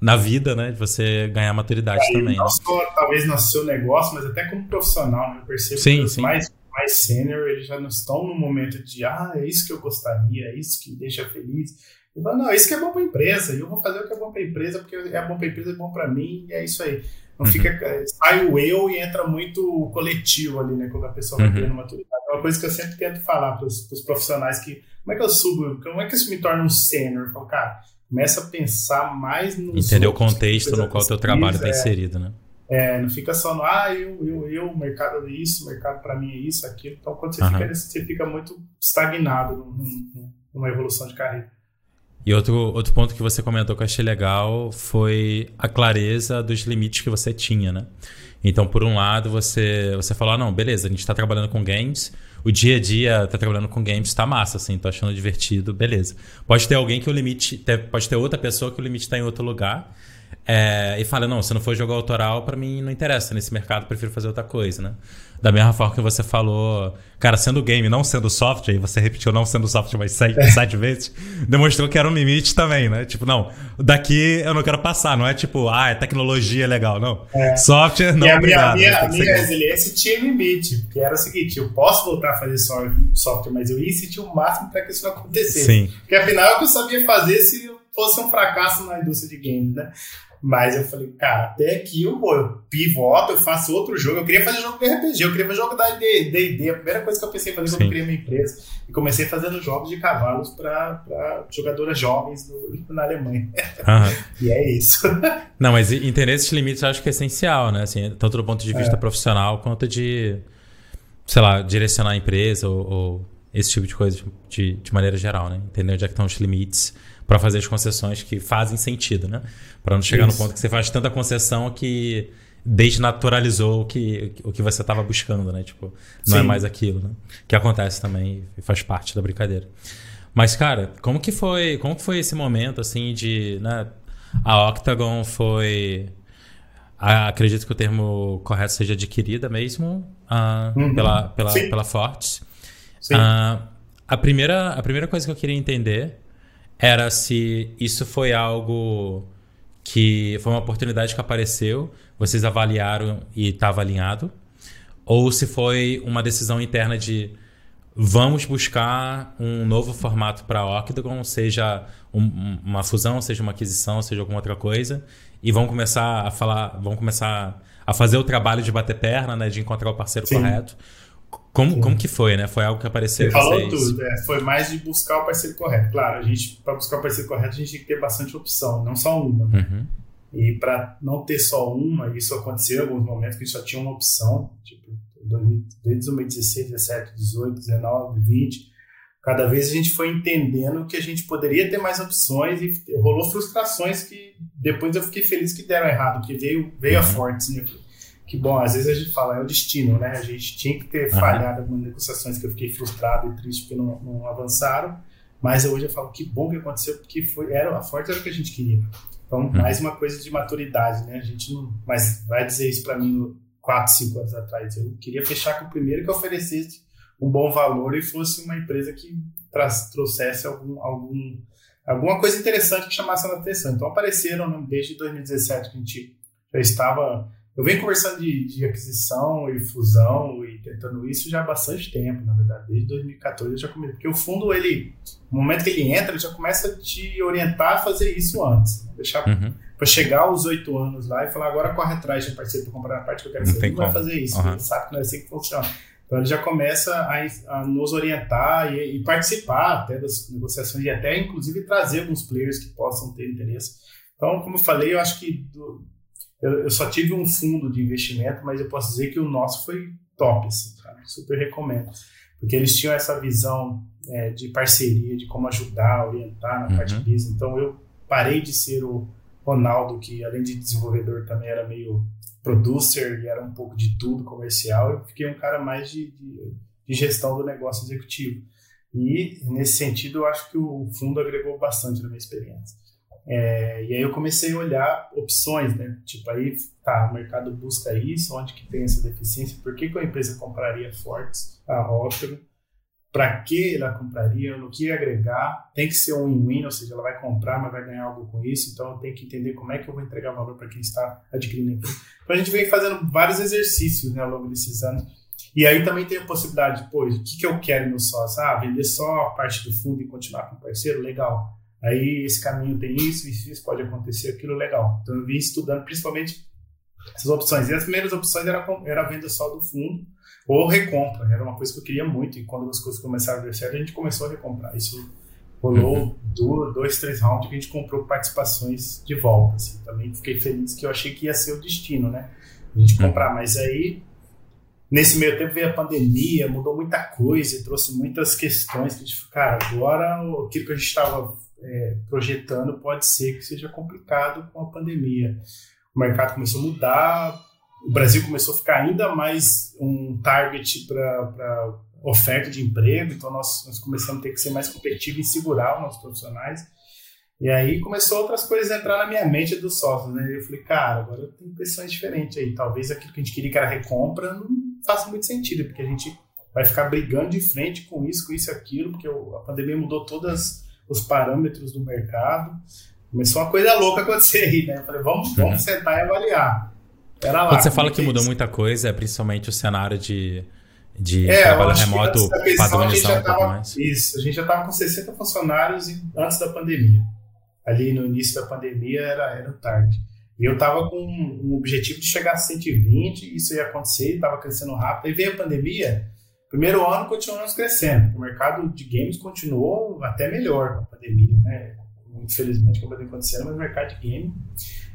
na vida, né? De você ganhar maturidade Aí, também. Não né? só, talvez no seu negócio, mas até como profissional, né? Eu percebo sim, que os sim. mais, mais sênior, eles já não estão no momento de, ah, é isso que eu gostaria, é isso que me deixa feliz eu falo, não, isso que é bom para a empresa, e eu vou fazer o que é bom para a empresa, porque é bom para a empresa, é bom para mim, e é isso aí. Não uhum. fica, sai o eu e entra muito coletivo ali, né, quando a pessoa vai uhum. maturidade. É uma coisa que eu sempre tento falar para os profissionais, que como é que eu subo, como é que isso me torna um sênior? Eu falo, cara, começa a pensar mais no... Entender o contexto no qual o teu trabalho está é, inserido, né? É, não fica só no, ah, eu, eu, eu, mercado é isso, mercado para mim é isso, aquilo. Então, quando você, uhum. fica, você fica muito estagnado numa evolução de carreira. E outro, outro ponto que você comentou que eu achei legal foi a clareza dos limites que você tinha, né? Então, por um lado, você, você falou, ah, não, beleza, a gente está trabalhando com games, o dia a dia tá trabalhando com games, tá massa, assim, tô achando divertido, beleza. Pode ter alguém que o limite, pode ter outra pessoa que o limite está em outro lugar, é, e fala, não, se não for jogo autoral, para mim não interessa nesse mercado, prefiro fazer outra coisa, né? Da mesma forma que você falou, cara, sendo game, não sendo software, e você repetiu não sendo software mais sete, sete vezes, demonstrou que era um limite também, né? Tipo, não, daqui eu não quero passar, não é tipo, ah, é tecnologia legal, não. É. Software, não, e a obrigado. Minha, a minha resiliência tinha limite, que era o seguinte, eu posso voltar a fazer software, mas eu ia sentir o máximo para que isso não acontecesse. Sim. Porque afinal é o que eu sabia fazer se fosse um fracasso na indústria de games, né? Mas eu falei, cara, até aqui eu, eu pivoto, eu faço outro jogo. Eu queria fazer jogo de RPG, eu queria fazer jogo da D&D. A primeira coisa que eu pensei em fazer quando eu criei minha empresa. E comecei fazendo jogos de cavalos para jogadoras jovens no, na Alemanha. Uhum. e é isso. Não, mas entender esses limites eu acho que é essencial, né? Assim, tanto do ponto de vista é. profissional quanto de, sei lá, direcionar a empresa ou, ou esse tipo de coisa de, de maneira geral, né? Entender onde é que estão os limites para fazer as concessões que fazem sentido, né? Para não chegar Isso. no ponto que você faz tanta concessão que desnaturalizou o que, o que você estava buscando, né? Tipo, não é Sim. é mais aquilo, né? Que acontece também e faz parte da brincadeira. Mas, cara, como que foi, como que foi esse momento, assim, de... Né? A Octagon foi... acredito que o termo correto seja adquirida mesmo uh, uhum. pela, pela, pela Fortes. Uh, a, primeira, a primeira coisa que eu queria entender era se isso foi algo que foi uma oportunidade que apareceu, vocês avaliaram e estava alinhado, ou se foi uma decisão interna de vamos buscar um novo formato para a Octagon, seja um, uma fusão, seja uma aquisição, seja alguma outra coisa, e vamos começar a falar, vamos começar a fazer o trabalho de bater perna, né, de encontrar o parceiro Sim. correto. Como, como que foi, né? Foi algo que apareceu Você falou tudo, é, foi mais de buscar o parceiro correto. Claro, a gente, para buscar o parceiro correto, a gente tem que ter bastante opção, não só uma. Uhum. E para não ter só uma, isso aconteceu em alguns momentos que só tinha uma opção. Tipo, desde 2016, 17, 18, 19, 20, cada vez a gente foi entendendo que a gente poderia ter mais opções e rolou frustrações que depois eu fiquei feliz que deram errado, porque veio, veio a uhum. Fortes, né? Que bom, às vezes a gente fala, é o destino, né? A gente tinha que ter uhum. falhado algumas negociações que eu fiquei frustrado e triste porque não, não avançaram, mas hoje eu falo que bom que aconteceu, porque foi, era, a Fortes era o que a gente queria. Então, uhum. mais uma coisa de maturidade, né? A gente não. Mas vai dizer isso para mim quatro, cinco anos atrás. Eu queria fechar com o primeiro que oferecesse um bom valor e fosse uma empresa que trouxesse algum, algum, alguma coisa interessante que chamasse a atenção. Então apareceram né, desde 2017 que a gente já estava. Eu venho conversando de, de, aquisição e fusão e tentando isso já há bastante tempo, na verdade, desde 2014 eu já comecei. Porque o fundo, ele, no momento que ele entra, ele já começa a te orientar a fazer isso antes. Né? Deixar uhum. para chegar aos oito anos lá e falar, agora corre atrás de um parceiro para comprar a parte que eu quero não ser. Não vai fazer isso, uhum. ele sabe que não é assim que funciona. Então ele já começa a, a nos orientar e, e, participar até das negociações e até inclusive trazer alguns players que possam ter interesse. Então, como eu falei, eu acho que do, eu, eu, só tive um fundo de investimento, mas eu posso dizer que o nosso foi top, assim, super recomendo, porque eles tinham essa visão é, de parceria, de como ajudar, orientar na uhum. parte de business. Então eu parei de ser o Ronaldo, que além de desenvolvedor também era meio producer e era um pouco de tudo comercial, eu fiquei um cara mais de, de, de gestão do negócio executivo. E nesse sentido, eu acho que o fundo agregou bastante na minha experiência. É, e aí eu comecei a olhar opções, né? Tipo, aí, tá, o mercado busca isso, onde que tem essa deficiência, por que, que a empresa compraria Fortes, a Rótero, para que ela compraria, no que agregar, tem que ser um win-win, ou seja, ela vai comprar, mas vai ganhar algo com isso, então eu tenho que entender como é que eu vou entregar valor para quem está adquirindo a empresa. Então a gente vem fazendo vários exercícios né, ao longo desses anos, e aí também tem a possibilidade, pô, o que, que eu quero no sócio? Ah, vender só a parte do fundo e continuar com o parceiro? Legal. Aí esse caminho tem isso, isso, isso pode acontecer, aquilo legal. Então eu vim estudando principalmente essas opções. E as primeiras opções era, era a venda só do fundo, ou recompra, era uma coisa que eu queria muito, e quando as coisas começaram a dar certo, a gente começou a recomprar. Isso rolou uhum. dois, três rounds que a gente comprou participações de volta. Assim. Também fiquei feliz que eu achei que ia ser o destino, né? A gente uhum. comprar. Mas aí, nesse meio tempo veio a pandemia, mudou muita coisa trouxe muitas questões que a gente cara, agora aquilo que a gente estava é, projetando pode ser que seja complicado com a pandemia. O mercado começou a mudar, o Brasil começou a ficar ainda mais um target para oferta de emprego, então nós, nós começamos a ter que ser mais competitivos e segurar os nossos profissionais. E aí começou outras coisas a entrar na minha mente dos sócios, né? Eu falei, cara, agora tem impressões diferentes aí. Talvez aquilo que a gente queria que era recompra não faça muito sentido, porque a gente vai ficar brigando de frente com isso, com isso e aquilo, porque a pandemia mudou todos os parâmetros do mercado. Começou uma coisa louca acontecer aí, né? Eu falei, vamos, vamos uhum. sentar e avaliar. Era lá. Quando você fala que mudou muita coisa, é principalmente o cenário de, de é, trabalho remoto padronizar um pouco mais. Isso, a gente já estava com 60 funcionários antes da pandemia. Ali no início da pandemia era, era tarde. E eu estava com um objetivo de chegar a 120, isso ia acontecer, estava crescendo rápido. Aí veio a pandemia, primeiro ano continuamos crescendo. O mercado de games continuou até melhor com a pandemia, né? Infelizmente, como acontecendo, mas o mercado de game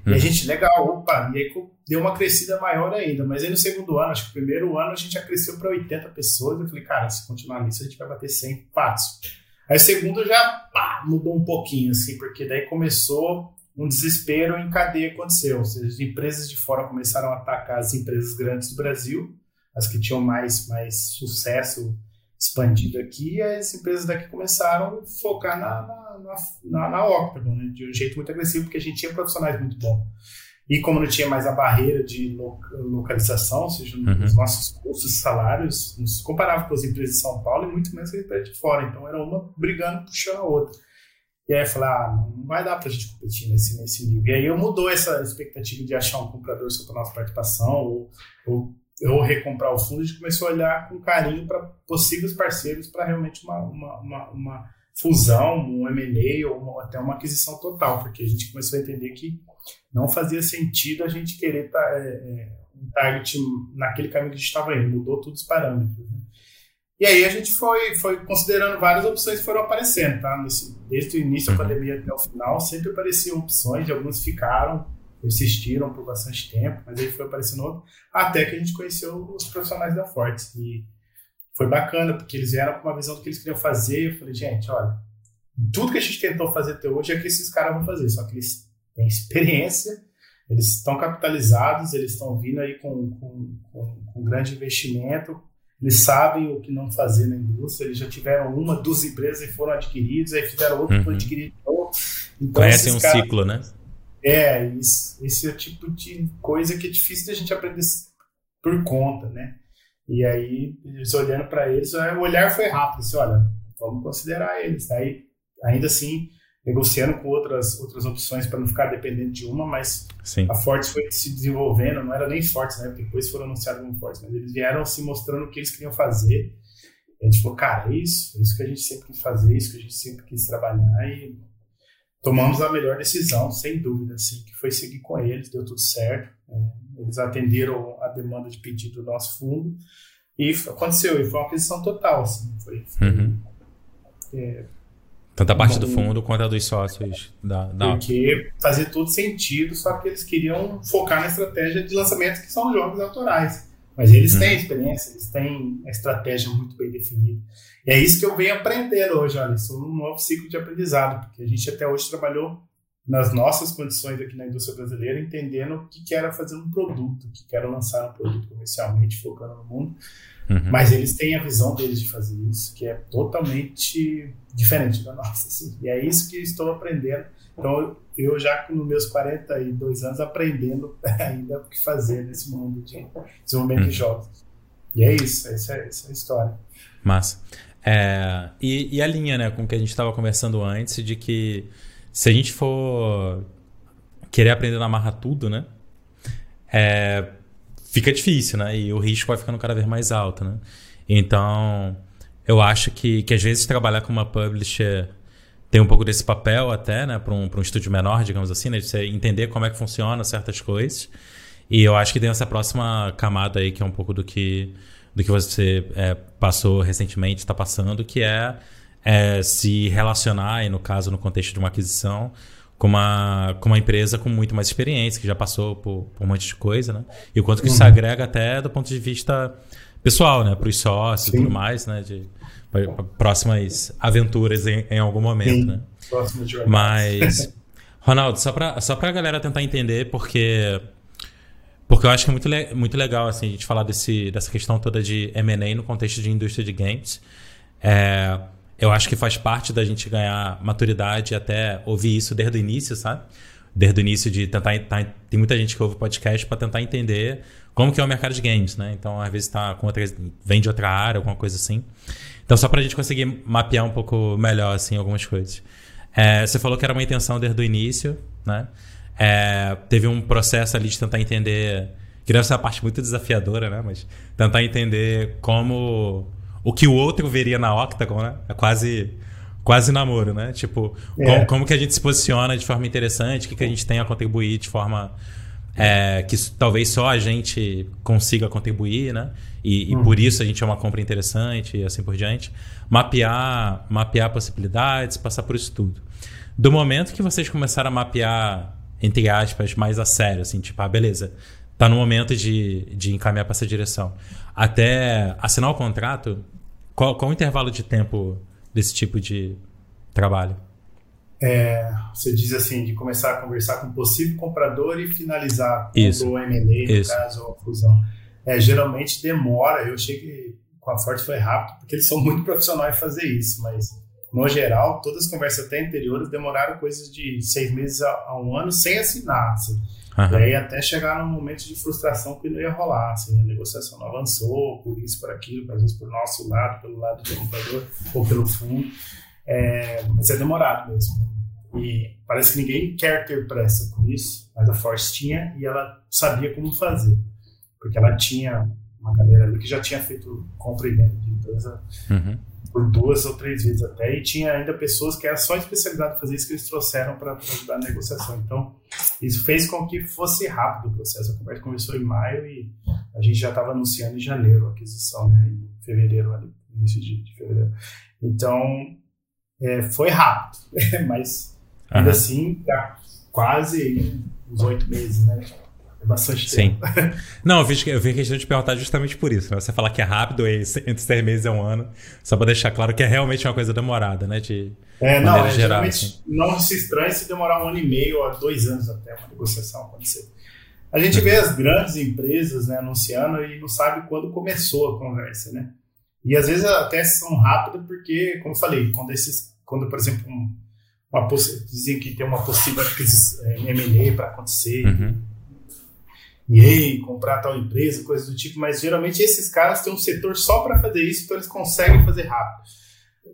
e a uhum. gente, legal, opa, e aí deu uma crescida maior ainda. Mas aí no segundo ano, acho que o primeiro ano a gente já cresceu para 80 pessoas. Eu falei, cara, se continuar nisso, a gente vai bater 100 fácil. Aí o segundo já pá, mudou um pouquinho, assim, porque daí começou um desespero em cadeia aconteceu. Ou seja, as empresas de fora começaram a atacar as empresas grandes do Brasil, as que tinham mais, mais sucesso expandido aqui, as empresas daqui começaram a focar na, na, na, na Octagon, né? de um jeito muito agressivo, porque a gente tinha profissionais muito bons. E como não tinha mais a barreira de localização, ou seja, uhum. os nossos custos salários nos comparavam com as empresas de São Paulo e muito menos com as empresas de fora. Então era uma brigando, puxando a outra. E aí eu falei, ah, não vai dar para a gente competir nesse, nesse nível. E aí eu mudou essa expectativa de achar um comprador sobre a nossa participação, ou, ou eu recomprar o fundo, a gente começou a olhar com carinho para possíveis parceiros para realmente uma, uma, uma, uma, fusão, um M&A ou uma, até uma aquisição total, porque a gente começou a entender que não fazia sentido a gente querer tá, é, é, um target naquele caminho que a gente estava indo, mudou todos os parâmetros. Né? E aí a gente foi, foi considerando várias opções que foram aparecendo, tá? Nesse, desde o início uhum. da pandemia até o final, sempre apareciam opções, e algumas ficaram insistiram por bastante tempo, mas aí foi aparecendo outro, até que a gente conheceu os profissionais da Fortes. E foi bacana, porque eles vieram com uma visão do que eles queriam fazer. Eu falei, gente, olha, tudo que a gente tentou fazer até hoje é que esses caras vão fazer, só que eles têm experiência, eles estão capitalizados, eles estão vindo aí com, com, com, com grande investimento, eles sabem o que não fazer na indústria, eles já tiveram uma, duas empresas e foram adquiridos, aí fizeram outra uhum. adquiridos. Então, Conhecem um ciclo, né? É, isso, esse é o tipo de coisa que é difícil da gente aprender por conta, né? E aí, eles olhando para eles, o olhar foi rápido, assim, olha, vamos considerar eles. Aí, ainda assim, negociando com outras, outras opções para não ficar dependendo de uma, mas Sim. a Fortes foi se desenvolvendo, não era nem Fortes, né? Depois foram anunciados como Fortes, mas eles vieram se mostrando o que eles queriam fazer. E a gente falou, cara, é isso, é isso que a gente sempre quis fazer, é isso que a gente sempre quis trabalhar e tomamos a melhor decisão, sem dúvida, assim, que foi seguir com eles, deu tudo certo. É, eles atenderam a demanda de pedido do nosso fundo e aconteceu, e foi uma aquisição total, assim, foi, foi uhum. é, tanto a parte do fundo quanto a dos sócios da, da Porque fazia todo sentido, só que eles queriam focar na estratégia de lançamento que são jogos autorais. Mas eles têm uhum. experiência, eles têm a estratégia muito bem definida. E é isso que eu venho aprendendo hoje, olha, num novo ciclo de aprendizado, porque a gente até hoje trabalhou nas nossas condições aqui na indústria brasileira, entendendo o que era fazer um produto, o que era lançar um produto comercialmente, focando no mundo. Uhum. Mas eles têm a visão deles de fazer isso, que é totalmente diferente da nossa. Assim. E é isso que estou aprendendo. Então, eu já com meus 42 anos aprendendo ainda o que fazer nesse mundo de desenvolvimento uhum. de jogos. E é isso, essa é, essa é a história. Massa. É, e, e, a linha, né, com que a gente estava conversando antes, de que se a gente for querer aprender na marra tudo, né, é, fica difícil, né, e o risco vai ficando cada vez mais alto, né. Então, eu acho que, que às vezes trabalhar com uma publisher tem um pouco desse papel até, né, para um, um estúdio menor, digamos assim, né, de você entender como é que funciona certas coisas. E eu acho que tem essa próxima camada aí, que é um pouco do que, do que você é, passou recentemente, está passando, que é, é, se relacionar, e no caso, no contexto de uma aquisição, com uma, com uma empresa com muito mais experiência, que já passou por, por um monte de coisa, né? E o quanto que uhum. isso agrega até do ponto de vista pessoal, né? Para os sócios Sim. e tudo mais, né? De, pra, pra próximas aventuras em, em algum momento, Sim. né? Mas, Ronaldo, só para só a galera tentar entender, porque porque eu acho que é muito, le muito legal assim, a gente falar desse, dessa questão toda de M&A no contexto de indústria de games. É, eu acho que faz parte da gente ganhar maturidade até ouvir isso desde o início, sabe? Desde o início de tentar... Tá, tem muita gente que ouve podcast para tentar entender como que é o mercado de games, né? Então, às vezes tá com outra, vem de outra área, alguma coisa assim. Então, só para a gente conseguir mapear um pouco melhor, assim, algumas coisas. É, você falou que era uma intenção desde o início, né? É, teve um processo ali de tentar entender, que deve ser uma parte muito desafiadora, né? Mas tentar entender como o que o outro veria na Octagon, né? É quase quase namoro, né? Tipo, é. como, como, que a gente se posiciona de forma interessante, o que, que a gente tem a contribuir de forma é, que talvez só a gente consiga contribuir, né? E, e, por uhum. isso a gente é uma compra interessante e assim por diante. Mapear, mapear possibilidades, passar por isso tudo. Do momento que vocês começaram a mapear, entre aspas, mais a sério, assim, tipo, ah, beleza, tá no momento de, de encaminhar para essa direção. Até assinar o contrato, qual, qual o intervalo de tempo desse tipo de trabalho? É, você diz assim, de começar a conversar com o possível comprador e finalizar com o M&A, no caso, a fusão. É, geralmente demora, eu achei que com a Forte foi rápido, porque eles são muito profissionais em fazer isso, mas no geral, todas as conversas até anteriores demoraram coisas de seis meses a, a um ano sem assinar, assim. Uhum. E aí até chegar num momento de frustração que não ia rolar, assim, a negociação não avançou, por isso, por aquilo, às vezes por nosso lado, pelo lado do comprador ou pelo fundo. É, mas é demorado mesmo. E parece que ninguém quer ter pressa com isso, mas a Force tinha e ela sabia como fazer. Porque ela tinha uma galera ali que já tinha feito compra e venda de empresa uhum. Por duas ou três vezes até, e tinha ainda pessoas que eram só especializadas em fazer isso que eles trouxeram para ajudar na negociação. Então, isso fez com que fosse rápido o processo. A conversa começou em maio e a gente já estava anunciando em janeiro a aquisição, né? Em fevereiro, ali, início de, de fevereiro. Então, é, foi rápido, mas ainda uhum. assim, tá quase uns oito meses, né? É bastante Sim. tempo. Não, eu vi, eu a questão de perguntar justamente por isso. Né? Você falar que é rápido, entre seis meses e um ano, só para deixar claro que é realmente uma coisa demorada, né? De é, não, geral, assim. não se estranha se demorar um ano e meio ou dois anos até uma negociação acontecer. A gente vê as grandes empresas né, anunciando e não sabe quando começou a conversa, né? E às vezes até são rápidas porque, como eu falei, quando esses, quando por exemplo um, uma dizem que tem uma possível é, M&A para acontecer, uhum. E aí comprar tal empresa, coisas do tipo, mas geralmente esses caras têm um setor só para fazer isso, então eles conseguem fazer rápido.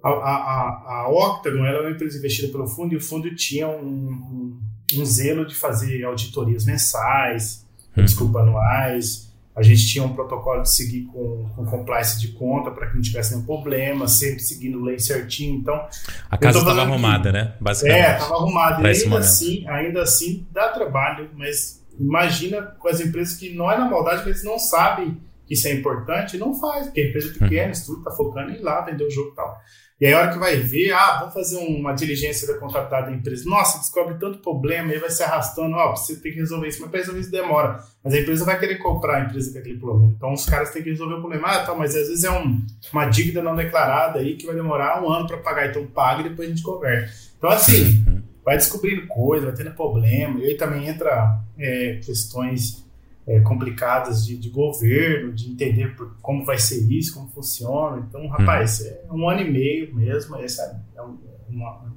A, a, a Octagon era uma empresa investida pelo fundo e o fundo tinha um, um um zelo de fazer auditorias mensais, uhum. desculpa, anuais. A gente tinha um protocolo de seguir com, com compliance de conta para que não tivesse nenhum problema, sempre seguindo lei certinho. Então, a casa estava arrumada, né? Basicamente. É, estava arrumada. E ainda assim, ainda assim dá trabalho, mas imagina com as empresas que não é na maldade, mas eles não sabem que isso é importante, não faz, porque a empresa pequena, uhum. estudo, está focando em ir lá vender o jogo e tal. E aí, a hora que vai ver, ah, vamos fazer uma diligência da contabilidade da empresa. Nossa, descobre tanto problema, aí vai se arrastando. Ó, você tem que resolver isso, mas para resolver isso demora. Mas a empresa vai querer comprar a empresa com aquele problema. Então, os caras têm que resolver o problema. Ah, tá, mas às vezes é um, uma dívida não declarada aí que vai demorar um ano para pagar. Então, paga e depois a gente converte. Então, assim, vai descobrindo coisa, vai tendo problema. E aí também entra é, questões é, complicadas de, de, governo, de entender por, como vai ser isso, como funciona. Então, rapaz, uhum. é um ano e meio mesmo, esse é, é, um, uma,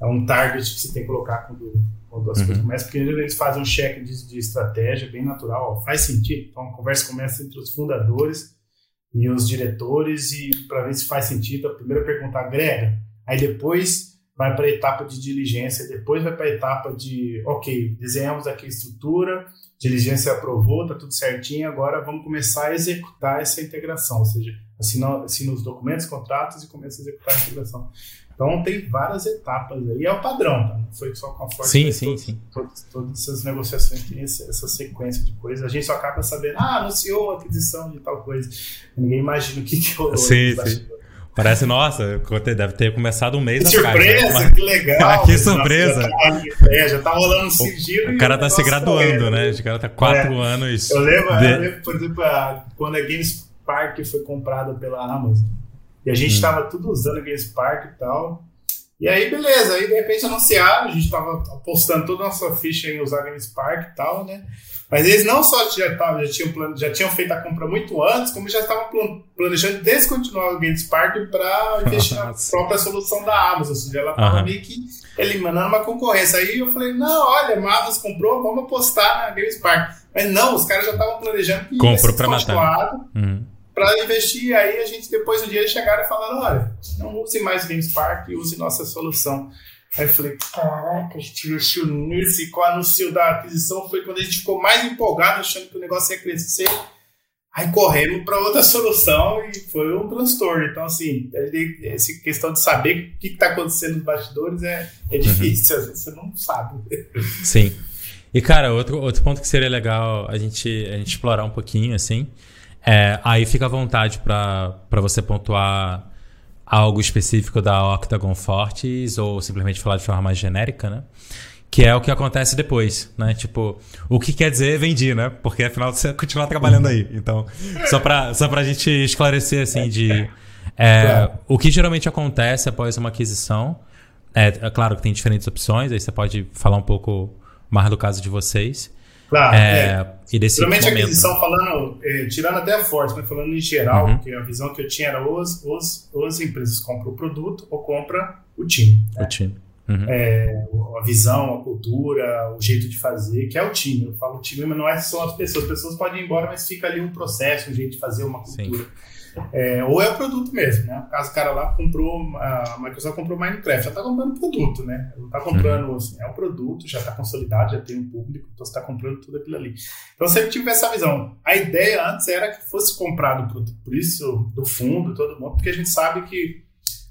é um target que você tem que colocar quando, quando as uhum. coisas começam, porque eles fazem um check de, de estratégia bem natural, ó, faz sentido. Então, a conversa começa entre os fundadores e os diretores e para ver se faz sentido, a primeira pergunta agrega, aí depois vai para a etapa de diligência, depois vai para a etapa de, ok, desenhamos aqui a estrutura, diligência aprovou, tá tudo certinho, agora vamos começar a executar essa integração, ou seja, assina, assina os documentos, contratos e começa a executar a integração. Então tem várias etapas aí, é o padrão, tá? Não foi só com a Ford. Sim, sim, todos, sim. Todas, todas essas negociações têm essa sequência de coisas. A gente só acaba sabendo, ah, anunciou a aquisição de tal coisa. Ninguém imagina o que que rolou. Sim, sim. Parece, nossa, deve ter começado um mês que atrás. Surpresa, que legal. que surpresa. É, já tá rolando um sigilo. O, cara tá se graduando, né? O cara tá quatro é. anos. Eu lembro, de... eu lembro, por exemplo, quando a Games Park foi comprada pela Amazon. E a gente hum. tava tudo usando a Games Park e tal. E aí, beleza, aí de repente anunciaram, a gente tava apostando toda a nossa ficha em usar a Games Park e tal, né? Mas eles não só já, tavam, já, tinham, já tinham feito a compra muito antes, como já estavam planejando descontinuar o Games Park para investir na própria solução da Amazon. Ou seja, ela estava uhum. meio que eliminando uma concorrência. Aí eu falei, não, olha, a Amazon comprou, vamos apostar na Games Park. Mas não, os caras já estavam planejando que Comprou para matar. Uhum. Para investir, aí a gente depois do dia eles chegaram e falaram, olha, não use mais o Games Park, use nossa solução. Aí eu falei, caraca, a gente investiu nisso e com o anúncio da aquisição foi quando a gente ficou mais empolgado, achando que o negócio ia crescer. Aí corremos para outra solução e foi um transtorno. Então, assim, essa questão de saber o que está acontecendo nos bastidores é, é difícil, uhum. às vezes você não sabe. Sim. E, cara, outro, outro ponto que seria legal a gente, a gente explorar um pouquinho, assim, é, aí fica à vontade para você pontuar algo específico da Octagon Fortes ou simplesmente falar de forma mais genérica, né? Que é o que acontece depois, né? Tipo, o que quer dizer vendi, né? Porque afinal você continuar trabalhando aí. Então, só pra, só pra gente esclarecer, assim, de... É, o que geralmente acontece após uma aquisição, é, é claro que tem diferentes opções, aí você pode falar um pouco mais do caso de vocês. Claro. É, é. E desse Geralmente momento, a aquisição, falando, é, tirando até a Forte, mas falando em geral, uhum. que a visão que eu tinha era os, os, as empresas compram o produto ou compra o time. Né? O time. Uhum. É, a visão, a cultura, o jeito de fazer, que é o time. Eu falo time, mas não é só as pessoas. As pessoas podem ir embora, mas fica ali um processo, um jeito de fazer uma cultura. Sim. É, ou é o produto mesmo, né? No caso, o cara lá comprou, a Microsoft comprou Minecraft, já está comprando produto, né? Não está comprando, assim, é um produto, já está consolidado, já tem um público, então você está comprando tudo aquilo ali. Então sempre tive essa visão. A ideia antes era que fosse comprado por, por isso do fundo, todo mundo, porque a gente sabe que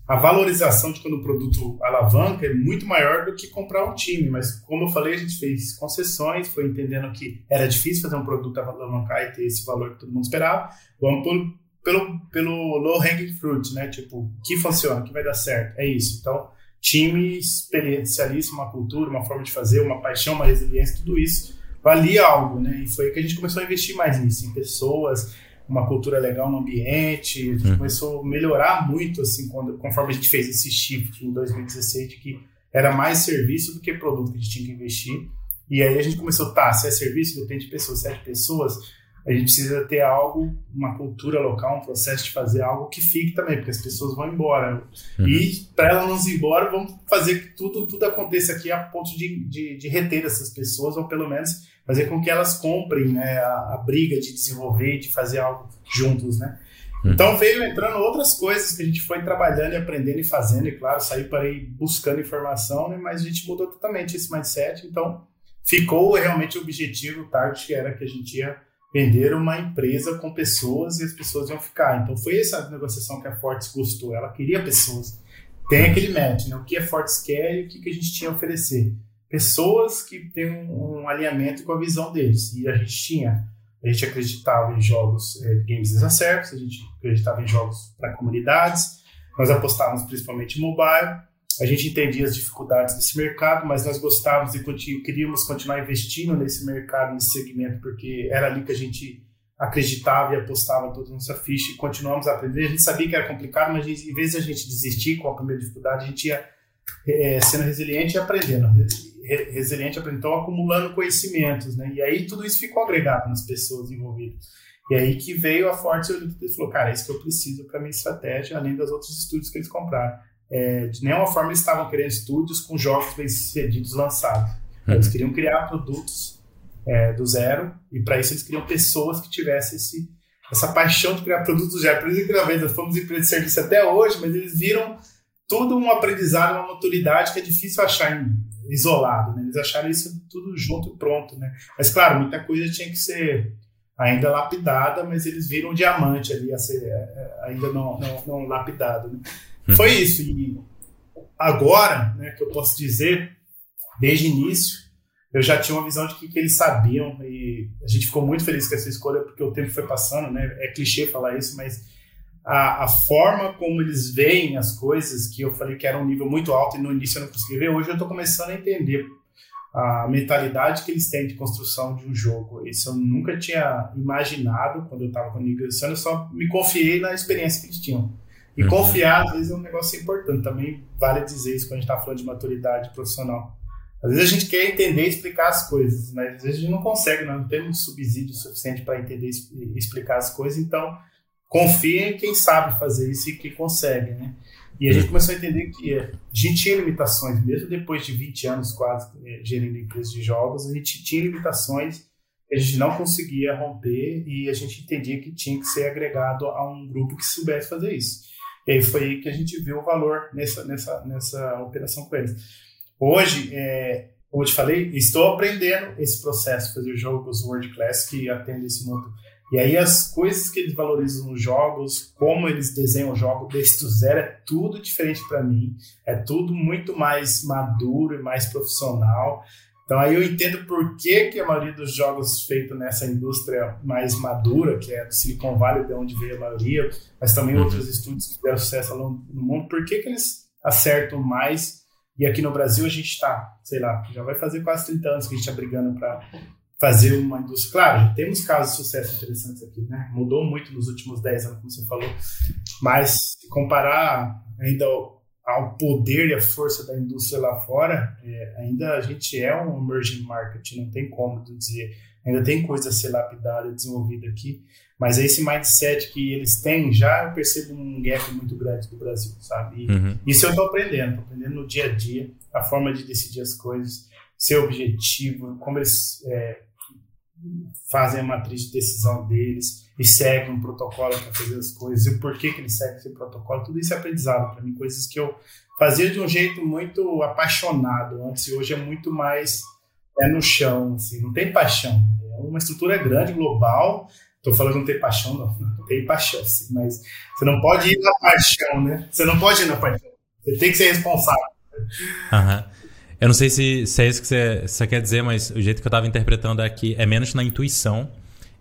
a valorização de quando o produto alavanca é muito maior do que comprar um time, mas como eu falei, a gente fez concessões, foi entendendo que era difícil fazer um produto alavancar e ter esse valor que todo mundo esperava. Vamos por pelo, pelo low hanging fruit, né? Tipo, que funciona, que vai dar certo. É isso. Então, time especialista, uma cultura, uma forma de fazer, uma paixão, uma resiliência, tudo isso valia algo, né? E foi que a gente começou a investir mais nisso, em pessoas, uma cultura legal no ambiente, a gente uhum. começou a melhorar muito, assim, quando, conforme a gente fez esse shift em 2016, de que era mais serviço do que produto que a gente tinha que investir. E aí a gente começou, tá, se é serviço, depende de pessoas, se é de pessoas, a gente precisa ter algo, uma cultura local, um processo de fazer algo que fique também, porque as pessoas vão embora. Uhum. E para elas não ir embora, vamos fazer que tudo, tudo aconteça aqui a ponto de, de, de reter essas pessoas, ou pelo menos fazer com que elas comprem né, a, a briga de desenvolver de fazer algo juntos, né? Uhum. Então veio entrando outras coisas que a gente foi trabalhando e aprendendo e fazendo, e claro, saí para ir buscando informação, né, mas a gente mudou totalmente esse mindset, então ficou realmente o objetivo, o target, que era que a gente ia vender uma empresa com pessoas e as pessoas iam ficar. Então foi essa negociação que a Fortes gostou. Ela queria pessoas. Tem aquele match, né? O que a Fortes quer e o que a gente tinha a oferecer. Pessoas que têm um, um alinhamento com a visão deles. E a gente tinha. A gente acreditava em jogos é, games as a service, a gente acreditava em jogos para comunidades, nós apostávamos principalmente em mobile a gente entendia as dificuldades desse mercado, mas nós gostávamos e continu queríamos continuar investindo nesse mercado, nesse segmento, porque era ali que a gente acreditava e apostava toda a nossa ficha e continuamos a aprender. A gente sabia que era complicado, mas em vez de a gente desistir com a primeira dificuldade, a gente ia é, sendo resiliente e aprendendo. Resiliente aprendendo, então acumulando conhecimentos, né? E aí tudo isso ficou agregado nas pessoas envolvidas. E aí que veio a Forte e falou, cara, é isso que eu preciso para minha estratégia, além dos outros estudos que eles compraram é, de nenhuma forma eles estavam querendo estúdios com jogos bem sucedidos lançados. Uhum. Eles queriam criar produtos é, do zero e para isso eles queriam pessoas que tivessem esse, essa paixão de criar produtos do zero. Por isso que nós fomos empresa de serviço até hoje, mas eles viram tudo um aprendizado, uma maturidade que é difícil achar em, isolado. Né? Eles acharam isso tudo junto e pronto. Né? Mas claro, muita coisa tinha que ser ainda lapidada, mas eles viram um diamante ali a ser é, é, ainda não, não, não lapidado. Né? Uhum. Foi isso. E agora, né, que eu posso dizer, desde o início, eu já tinha uma visão de que, que, eles sabiam e a gente ficou muito feliz com essa escolha porque o tempo foi passando, né? É clichê falar isso, mas a, a forma como eles veem as coisas, que eu falei que era um nível muito alto e no início eu não conseguia ver, hoje eu estou começando a entender a mentalidade que eles têm de construção de um jogo. Isso eu nunca tinha imaginado quando eu estava negociando, eu só me confiei na experiência que eles tinham. E uhum. confiar, às vezes, é um negócio importante. Também vale dizer isso quando a gente está falando de maturidade profissional. Às vezes a gente quer entender e explicar as coisas, mas às vezes a gente não consegue, não temos subsídio suficiente para entender e explicar as coisas, então confia em quem sabe fazer isso e que consegue, né? E a gente começou a entender que a gente tinha limitações, mesmo depois de 20 anos quase eh, gerindo empresas de jogos, a gente tinha limitações que a gente não conseguia romper e a gente entendia que tinha que ser agregado a um grupo que soubesse fazer isso. E aí foi aí que a gente viu o valor nessa, nessa, nessa operação com eles. Hoje, é, como eu te falei, estou aprendendo esse processo, fazer jogos World Class que atendem esse mundo. E aí as coisas que eles valorizam nos jogos, como eles desenham o jogo desde o zero, é tudo diferente para mim. É tudo muito mais maduro e mais profissional. Então aí eu entendo por que, que a maioria dos jogos feitos nessa indústria mais madura, que é do Silicon Valley, de onde veio a maioria, mas também uhum. outros estúdios que tiveram sucesso no mundo, por que, que eles acertam mais? E aqui no Brasil a gente está, sei lá, já vai fazer quase 30 anos que a gente está brigando para fazer uma indústria. Claro, já temos casos de sucesso interessantes aqui, né? Mudou muito nos últimos 10 anos, como você falou, mas se comparar ainda ao poder e a força da indústria lá fora, é, ainda a gente é um emerging market, não tem como dizer. Ainda tem coisa a ser lapidada, desenvolvida aqui, mas esse mindset que eles têm, já eu percebo um gap muito grande do Brasil, sabe? E uhum. Isso eu estou aprendendo, estou aprendendo no dia a dia, a forma de decidir as coisas, ser objetivo, como eles é, fazem a matriz de decisão deles e seguem um protocolo para fazer as coisas, e o porquê que eles seguem esse protocolo, tudo isso é aprendizado para mim, coisas que eu fazia de um jeito muito apaixonado antes, e hoje é muito mais é no chão, assim, não tem paixão. É uma estrutura grande, global. Estou falando não tem paixão, não, tem paixão, assim, mas você não pode ir na paixão, né? Você não pode ir na paixão. Você tem que ser responsável. Uhum. Eu não sei se, se é isso que você, você, quer dizer, mas o jeito que eu estava interpretando aqui é menos na intuição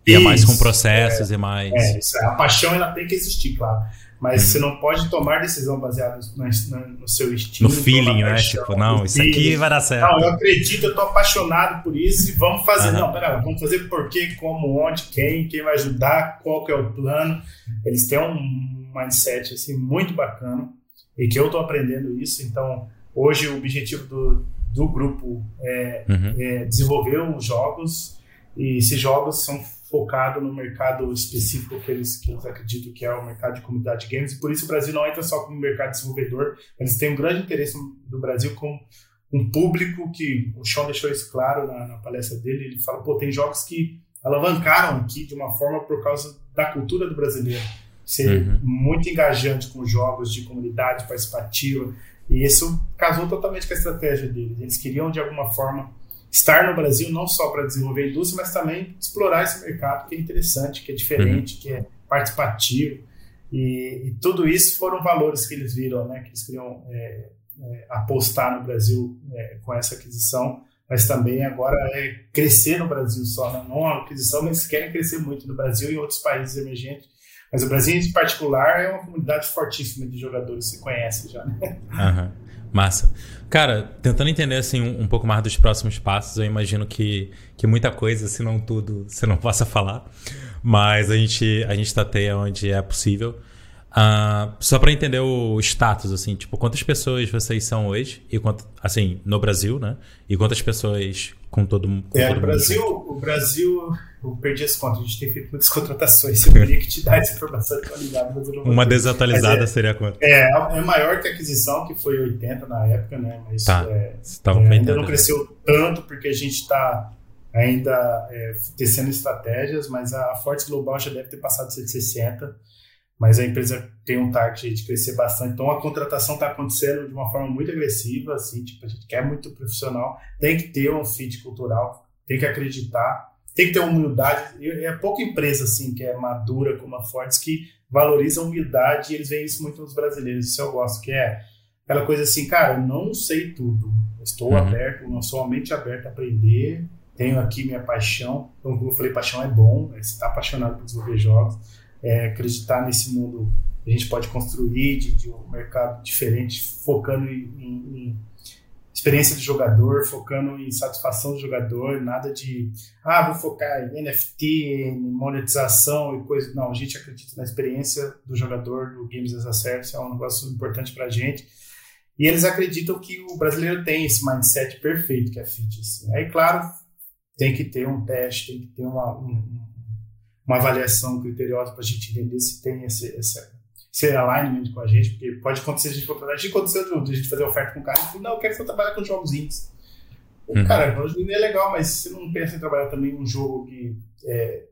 e isso, é mais com processos é, e mais. É, isso, a paixão ela tem que existir, claro. mas uhum. você não pode tomar decisão baseada no, no, no seu instinto. No feeling, né? Tipo, não, isso aqui vai dar certo. Não, eu acredito, eu tô apaixonado por isso e vamos fazer. Uhum. Não, pera, vamos fazer por quê, como, onde, quem, quem vai ajudar, qual que é o plano. Eles têm um mindset, assim, muito bacana e que eu tô aprendendo isso, então hoje o objetivo do, do grupo é, uhum. é desenvolver os jogos e esses jogos são focado no mercado específico que eles, que eles acreditam que é o mercado de comunidade de games. E por isso o Brasil não entra só como mercado desenvolvedor, eles têm um grande interesse do Brasil com um público que o Sean deixou isso claro na, na palestra dele. Ele fala: pô, tem jogos que alavancaram aqui de uma forma por causa da cultura do brasileiro. Ser uhum. muito engajante com jogos de comunidade participativa. E isso casou totalmente com a estratégia deles. Eles queriam, de alguma forma, estar no Brasil não só para desenvolver a indústria, mas também explorar esse mercado que é interessante, que é diferente, uhum. que é participativo. E, e, tudo isso foram valores que eles viram, né, que eles queriam é, é, apostar no Brasil é, com essa aquisição, mas também agora é crescer no Brasil só, né? não a aquisição, mas eles querem crescer muito no Brasil e outros países emergentes. Mas o Brasil, em particular, é uma comunidade fortíssima de jogadores, se conhece já. Né? Uhum. Massa. Cara, tentando entender assim um, um, pouco mais dos próximos passos, eu imagino que, que muita coisa, se não tudo, você não possa falar. Mas a gente, a gente tateia onde é possível. Uh, só para entender o status, assim, tipo, quantas pessoas vocês são hoje? E quanto, assim, no Brasil, né? E quantas pessoas com todo, mundo? é, todo o Brasil, mundo? O Brasil, eu perdi as contas, a gente tem feito muitas contratações. Eu teria que te dar essa informação atualizada, mas eu não Uma desatualizada é, seria quanto? É, é maior que a aquisição, que foi 80 na época, né? Mas tá. é, é, ainda não cresceu tanto, porque a gente está ainda é, tecendo estratégias, mas a Fortes Global já deve ter passado 160 mas a empresa tem um target de crescer bastante. Então a contratação está acontecendo de uma forma muito agressiva, assim, tipo, a gente quer muito profissional, tem que ter um fit cultural, tem que acreditar, tem que ter humildade. É pouca empresa assim que é madura como a Fortes que valoriza a humildade e eles veem isso muito nos brasileiros. Isso eu gosto, que é aquela coisa assim, cara, eu não sei tudo, estou uhum. aberto, não sou uma mente aberta a aprender, tenho aqui minha paixão. Então, como eu falei, paixão é bom, né? você está apaixonado por desenvolver jogos é, acreditar nesse mundo que a gente pode construir de, de um mercado diferente, focando em, em, experiência do jogador, focando em satisfação do jogador, nada de ah, vou focar em NFT, em monetização e coisa. Não, a gente acredita na experiência do jogador no Games as a Service, é um negócio importante para a gente. E eles acreditam que o brasileiro tem esse mindset perfeito que é fit. Assim. Aí, claro, tem que ter um teste, tem que ter uma, um, uma avaliação criteriosa para a gente entender se tem esse, esse, esse alignment com a gente, porque pode acontecer a gente contratar. A gente aconteceu de a gente fazer oferta com o cara e não, eu quero só trabalhar com jogos indies. Uhum. Cara, o jogo é legal, mas você não pensa em trabalhar também um jogo que é,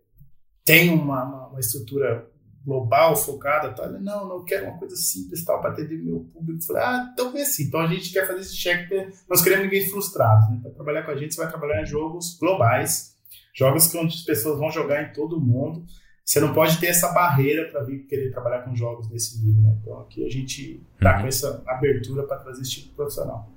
tem uma, uma, estrutura global, focada, tal. Não, não quero uma coisa simples tal para atender meu público. Falei, ah, então é assim. Então a gente quer fazer esse check nós queremos ninguém frustrado. Né? Para trabalhar com a gente, você vai trabalhar em jogos globais Jogos que onde as pessoas vão jogar em todo mundo. Você não pode ter essa barreira para vir querer trabalhar com jogos desse nível, né? Então aqui a gente está uhum. com essa abertura para trazer esse tipo de profissional.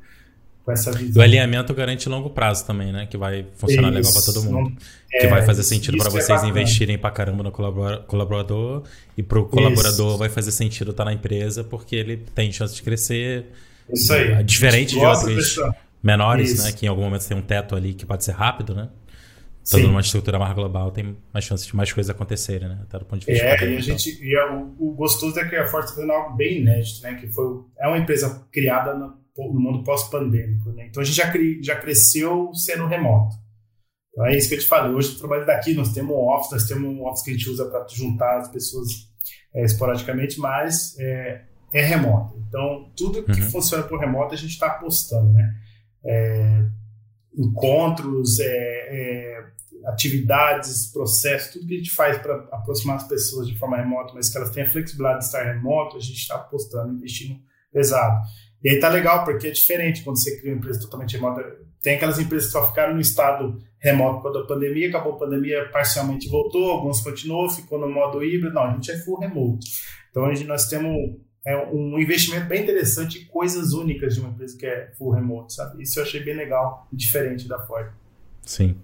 Com essa visão. O alinhamento garante longo prazo também, né? Que vai funcionar isso, legal para todo mundo. Não, que é, vai fazer sentido para é vocês é investirem para caramba no colaborador e para o colaborador isso. vai fazer sentido estar tá na empresa porque ele tem chance de crescer. Isso aí. Diferente de outros menores, né? Que em algum momento tem um teto ali que pode ser rápido, né? Toda numa estrutura mais global tem mais chances de mais coisas acontecerem, né? Até do ponto de vista. É, e a gente. E é, o, o, gostoso é que a Forte está fazendo algo bem inédito, né? Que foi, é uma empresa criada no, no mundo pós-pandêmico, né? Então a gente já, cri, já cresceu sendo remoto. Então é isso que eu te falei. Hoje o trabalho daqui, nós temos um office, nós temos um office que a gente usa para juntar as pessoas é, esporadicamente, mas é, é remoto. Então tudo que uhum. funciona por remoto a gente está apostando, né? É, encontros, é, é atividades, processos, tudo que a gente faz para aproximar as pessoas de forma remota, mas que elas tenham a flexibilidade de estar remoto, a gente está apostando, investindo pesado. E aí tá legal, porque é diferente quando você cria uma empresa totalmente remota. Tem aquelas empresas que só ficaram no estado remoto quando a pandemia, acabou a pandemia, parcialmente voltou, alguns continuou, ficou no modo híbrido. Não, a gente é full remote. Então, hoje nós temos é, um investimento bem interessante e coisas únicas de uma empresa que é full remote, sabe? Isso eu achei bem legal e diferente da Ford. Sim.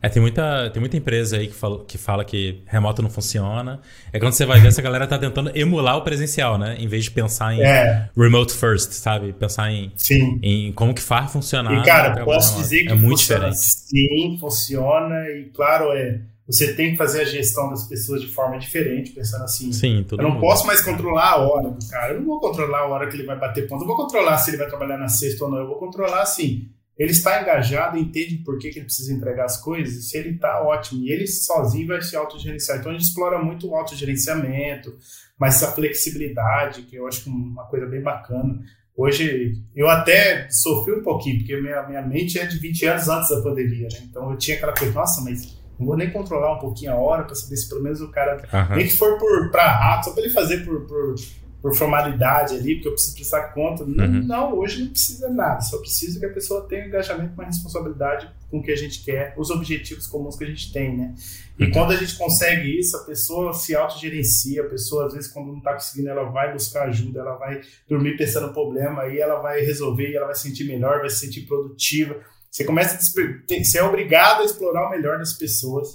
É, tem muita, tem muita empresa aí que fala, que fala que remoto não funciona. É quando você vai ver, essa galera tá tentando emular o presencial, né? Em vez de pensar em é. remote first, sabe? Pensar em, sim. em como que faz funcionar. E, cara, posso dizer que é muito funciona, diferente. Sim, funciona. E, claro, é, você tem que fazer a gestão das pessoas de forma diferente, pensando assim. Sim, eu não mundo. posso mais controlar a hora do cara. Eu não vou controlar a hora que ele vai bater ponto. Eu vou controlar se ele vai trabalhar na sexta ou não. Eu vou controlar, assim ele está engajado, entende por que, que ele precisa entregar as coisas, se ele está ótimo, e ele sozinho vai se autogerenciar. Então a gente explora muito o autogerenciamento, mas essa flexibilidade, que eu acho uma coisa bem bacana. Hoje, eu até sofri um pouquinho, porque minha, minha mente é de 20 anos antes da pandemia, né? Então eu tinha aquela coisa, nossa, mas vou nem controlar um pouquinho a hora para saber se pelo menos o cara. Uhum. Nem que for para rato, só para ele fazer por, por por formalidade ali, porque eu preciso prestar conta. Uhum. Não, não, hoje não precisa nada, só precisa que a pessoa tenha engajamento, uma responsabilidade com o que a gente quer, os objetivos comuns que a gente tem, né? E uhum. quando a gente consegue isso, a pessoa se autogerencia, a pessoa, às vezes, quando não está conseguindo, ela vai buscar ajuda, ela vai dormir pensando no problema, aí ela vai resolver, e ela vai se sentir melhor, vai se sentir produtiva. Você começa a você é obrigado a explorar o melhor das pessoas,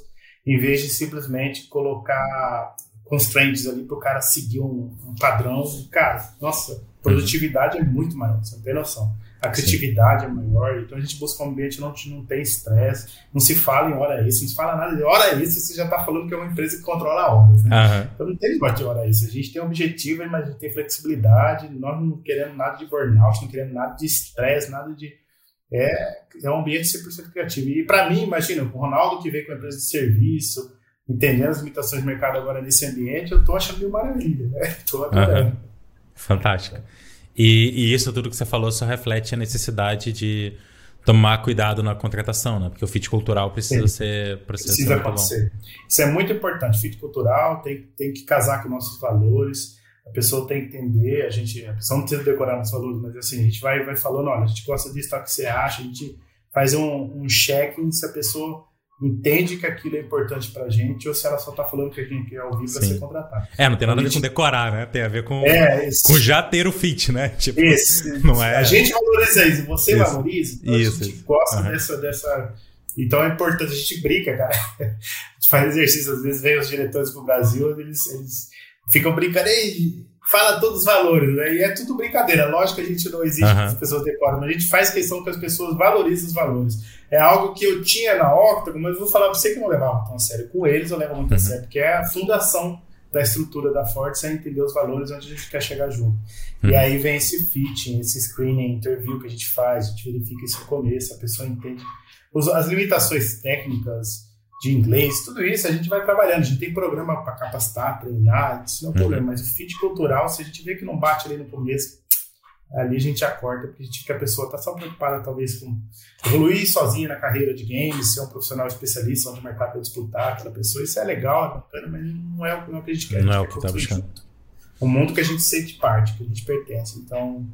em vez de simplesmente colocar constraints ali para o cara seguir um, um, padrão. Cara, nossa, produtividade é muito maior, você não tem noção. A criatividade Sim. é maior, então a gente busca um ambiente onde não tem estresse, não se fala em hora extra, não se fala nada de hora extra, você já está falando que é uma empresa que controla horas, né? Uhum. Então não tem negócio de hora extra, a gente tem objetivo, mas a gente tem flexibilidade, nós não queremos nada de burnout, não queremos nada de estresse, nada de... É, é um ambiente 100% criativo. E para mim, imagina, o Ronaldo que veio com a empresa de serviço, entendendo as limitações do mercado agora nesse ambiente, eu estou achando maravilha, né? Estou adorando. Uhum. Fantástico. E, e, isso tudo que você falou só reflete a necessidade de tomar cuidado na contratação, né? Porque o fit cultural precisa Sim. ser precisa, precisa acontecer. Bom. Isso é muito importante. Fit cultural tem, tem que casar com nossos valores. A pessoa tem que entender. A gente, a pessoa não precisa decorar nossos valores, mas assim a gente vai vai falando, olha, a gente gosta disso, tá? O que você acha? A gente faz um, um check-in se a pessoa entende que aquilo é importante pra gente ou se ela só tá falando que a gente quer ouvir pra ser contratado. É, não tem nada a, gente... ver com decorar, né? Tem a ver com, é, com já ter o fit, né? Tipo, esse, não é... A gente valoriza isso, você isso. valoriza, então isso. a gente gosta uhum. dessa, dessa... Então é importante, a gente brinca, cara. A gente faz exercício, às vezes vem os diretores pro Brasil, eles, eles ficam brincando, ei, fala todos os valores, né? E é tudo brincadeira. Lógico que a gente não existe uhum. que as pessoas decoram, mas a gente faz questão que as pessoas valorizem os valores. É algo que eu tinha na Octagon, mas eu vou falar pra você que não levava tão a sério. Com eles eu levo muito uhum. a sério, porque é a fundação da estrutura da Ford, você entender os valores onde a gente quer chegar junto. Uhum. E aí vem esse fitting, esse screening, interview que a gente faz, a gente verifica isso no começo, a pessoa entende as limitações técnicas, de inglês, tudo isso a gente vai trabalhando. A gente tem programa para capacitar, treinar, isso não é um uhum. problema. Mas o fit cultural, se a gente vê que não bate ali no começo, ali a gente acorda, porque a gente a pessoa está só preocupada, talvez, com evoluir sozinha na carreira de games, ser um profissional especialista onde o mercado vai disputar aquela pessoa. Isso é legal, é bacana, mas não é, não é o que a gente quer. Não é o que está buscando. Um mundo que a gente sente parte, que a gente pertence. Então,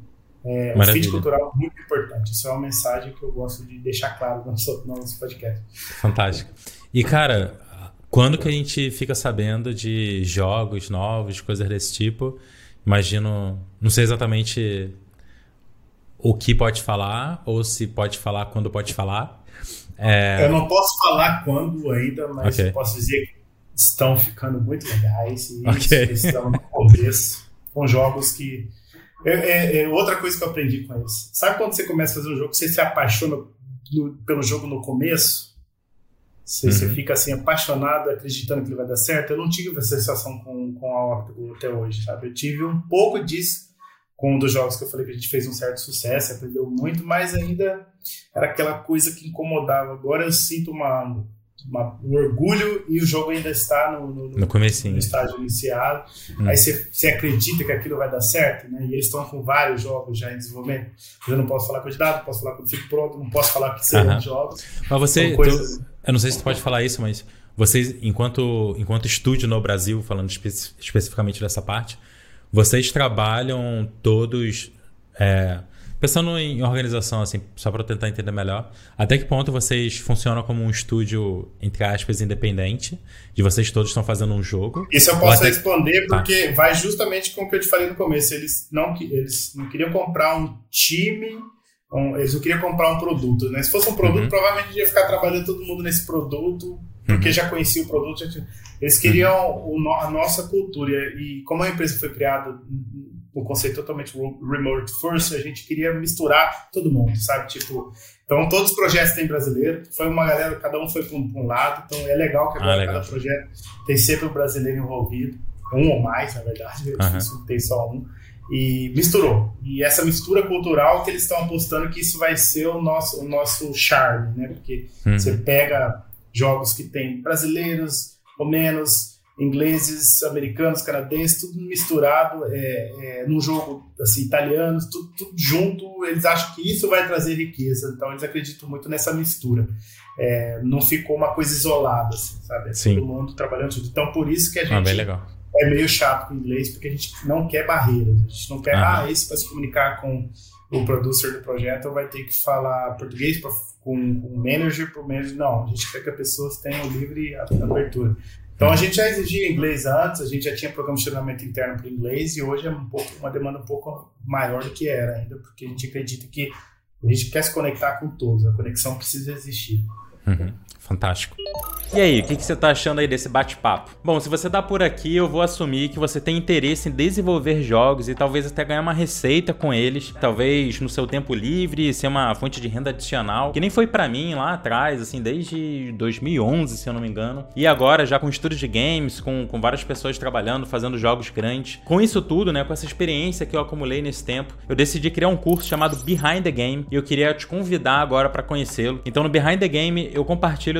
é, o fit cultural é muito importante. Isso é uma mensagem que eu gosto de deixar claro no nosso, no nosso podcast. Fantástico. E, cara, quando que a gente fica sabendo de jogos novos, coisas desse tipo? Imagino, não sei exatamente o que pode falar, ou se pode falar quando pode falar. É... Eu não posso falar quando ainda, mas okay. posso dizer que estão ficando muito legais e okay. estão no começo, com jogos que. É, é, é, outra coisa que eu aprendi com eles. Sabe quando você começa a fazer um jogo, você se apaixona no, pelo jogo no começo? Você, uhum. você, fica assim apaixonado, acreditando que ele vai dar certo. Eu não tive essa sensação com, com a Octagon até hoje, sabe? Eu tive um pouco disso com um dos jogos que eu falei que a gente fez um certo sucesso, aprendeu muito, mas ainda era aquela coisa que incomodava. Agora eu sinto uma uma, um orgulho e o jogo ainda está no, no, no, no estágio iniciado. Hum. Aí você, você acredita que aquilo vai dar certo, né? E eles estão com vários jogos já em desenvolvimento. Eu não posso falar quantidade, não posso falar quando fico pronto, não posso falar que serão uh -huh. jogos. Mas você, coisas... tu, eu não sei se você pode falar isso, mas vocês, enquanto, enquanto estúdio no Brasil, falando espe especificamente dessa parte, vocês trabalham todos é, Pensando em organização, assim, só para tentar entender melhor, até que ponto vocês funcionam como um estúdio, entre aspas, independente, de vocês todos estão fazendo um jogo? Isso eu posso até... responder tá. porque tá. vai justamente com o que eu te falei no começo. Eles não, eles não queriam comprar um time um, eles não queriam comprar um produto, né? Se fosse um produto, uhum. provavelmente ia ficar trabalhando todo mundo nesse produto, porque uhum. já conhecia o produto. Tinha... Eles queriam uhum. o, a nossa cultura. E como a empresa foi criada um conceito totalmente remote first, a gente queria misturar todo mundo, sabe? Tipo, então todos os projetos têm brasileiro, foi uma galera, cada um foi para um, um, lado, então é legal que agora ah, legal. cada projeto tem sempre um brasileiro envolvido, um ou mais, na verdade, é difícil tem só um e misturou. E essa mistura cultural que eles estão apostando que isso vai ser o nosso, o nosso charme, né? Porque uhum. você pega jogos que tem brasileiros, romenos, ingleses, americanos, canadenses, tudo misturado é, é, num jogo assim, italiano, tudo, tudo, junto. Eles acham que isso vai trazer riqueza, então eles acreditam muito nessa mistura. É, não ficou uma coisa isolada, assim, sabe? É Sim. Todo mundo trabalhando junto. Então por isso que a gente ah, bem legal é meio chato com o inglês, porque a gente não quer barreiras. A gente não quer, ah, ah esse para se comunicar com o producer do projeto vai ter que falar português pra, com, com o manager para o manager. Não, a gente quer que as pessoas tenham livre abertura. Então a gente já exigia inglês antes, a gente já tinha programa de treinamento interno para inglês e hoje é um pouco, uma demanda um pouco maior do que era ainda, porque a gente acredita que a gente quer se conectar com todos, a conexão precisa existir. Uhum. Fantástico. E aí, o que, que você está achando aí desse bate-papo? Bom, se você está por aqui, eu vou assumir que você tem interesse em desenvolver jogos e talvez até ganhar uma receita com eles, talvez no seu tempo livre, ser uma fonte de renda adicional, que nem foi para mim lá atrás, assim, desde 2011, se eu não me engano. E agora, já com estúdios de games, com, com várias pessoas trabalhando, fazendo jogos grandes. Com isso tudo, né, com essa experiência que eu acumulei nesse tempo, eu decidi criar um curso chamado Behind the Game e eu queria te convidar agora para conhecê-lo. Então, no Behind the Game, eu compartilho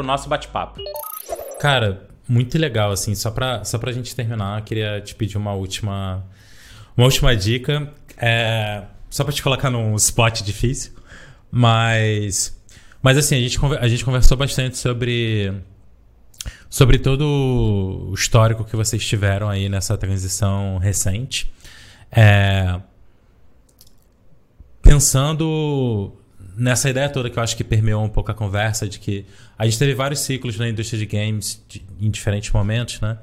o nosso bate-papo. Cara, muito legal, assim. Só pra, só pra gente terminar, queria te pedir uma última, uma última dica. É, só pra te colocar num spot difícil. Mas. Mas assim, a gente, a gente conversou bastante sobre. Sobre todo o histórico que vocês tiveram aí nessa transição recente. É, pensando nessa ideia toda que eu acho que permeou um pouco a conversa, de que a gente teve vários ciclos na indústria de games de, em diferentes momentos, né?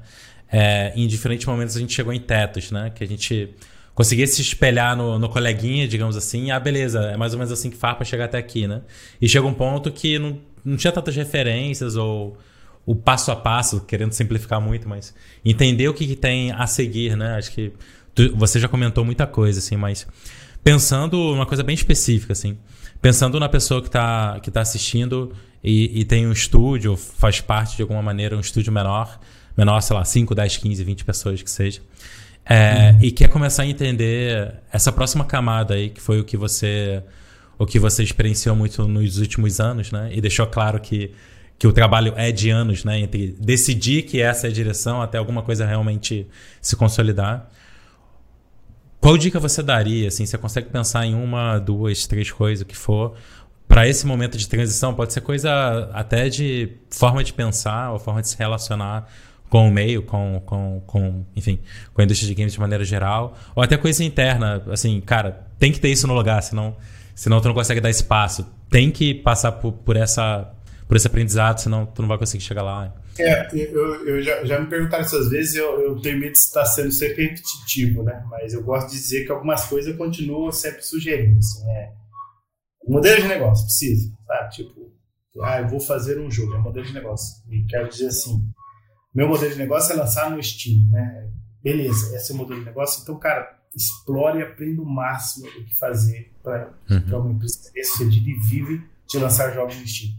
É, em diferentes momentos a gente chegou em tetos, né? Que a gente conseguia se espelhar no, no coleguinha, digamos assim, ah, beleza, é mais ou menos assim que faz para chegar até aqui, né? E chega um ponto que não, não tinha tantas referências ou o passo a passo, querendo simplificar muito, mas entender o que, que tem a seguir, né? Acho que tu, você já comentou muita coisa, assim, mas pensando uma coisa bem específica, assim pensando na pessoa que está que tá assistindo e, e, tem um estúdio, faz parte de alguma maneira um estúdio menor, menor, sei lá, 5, 10, 15, 20 pessoas que seja, é, uhum. e quer começar a entender essa próxima camada aí, que foi o que você o que você experienciou muito nos últimos anos, né? E deixou claro que, que o trabalho é de anos, né? Entre decidir que essa é a direção até alguma coisa realmente se consolidar. Qual dica você daria? Assim, você consegue pensar em uma, duas, três coisas, o que for, para esse momento de transição? Pode ser coisa até de forma de pensar ou forma de se relacionar com o meio, com, com, com, enfim, com a indústria de games de maneira geral, ou até coisa interna, assim, cara, tem que ter isso no lugar, senão, senão tu não consegue dar espaço. Tem que passar por, por essa por esse aprendizado, senão tu não vai conseguir chegar lá. É, eu, eu já, já, me perguntaram essas vezes, eu, eu tenho medo de estar sendo sempre repetitivo, né? Mas eu gosto de dizer que algumas coisas eu continuo sempre sugerindo. Assim, é, modelo de negócio, precisa, sabe? Tipo, ah, eu vou fazer um jogo, é um modelo de negócio. E quero dizer assim, meu modelo de negócio é lançar no Steam, né? Beleza, esse é o modelo de negócio. Então, cara, explore e aprenda o máximo do que fazer para uhum. uma empresa sucedida e vive de lançar jogos no Steam.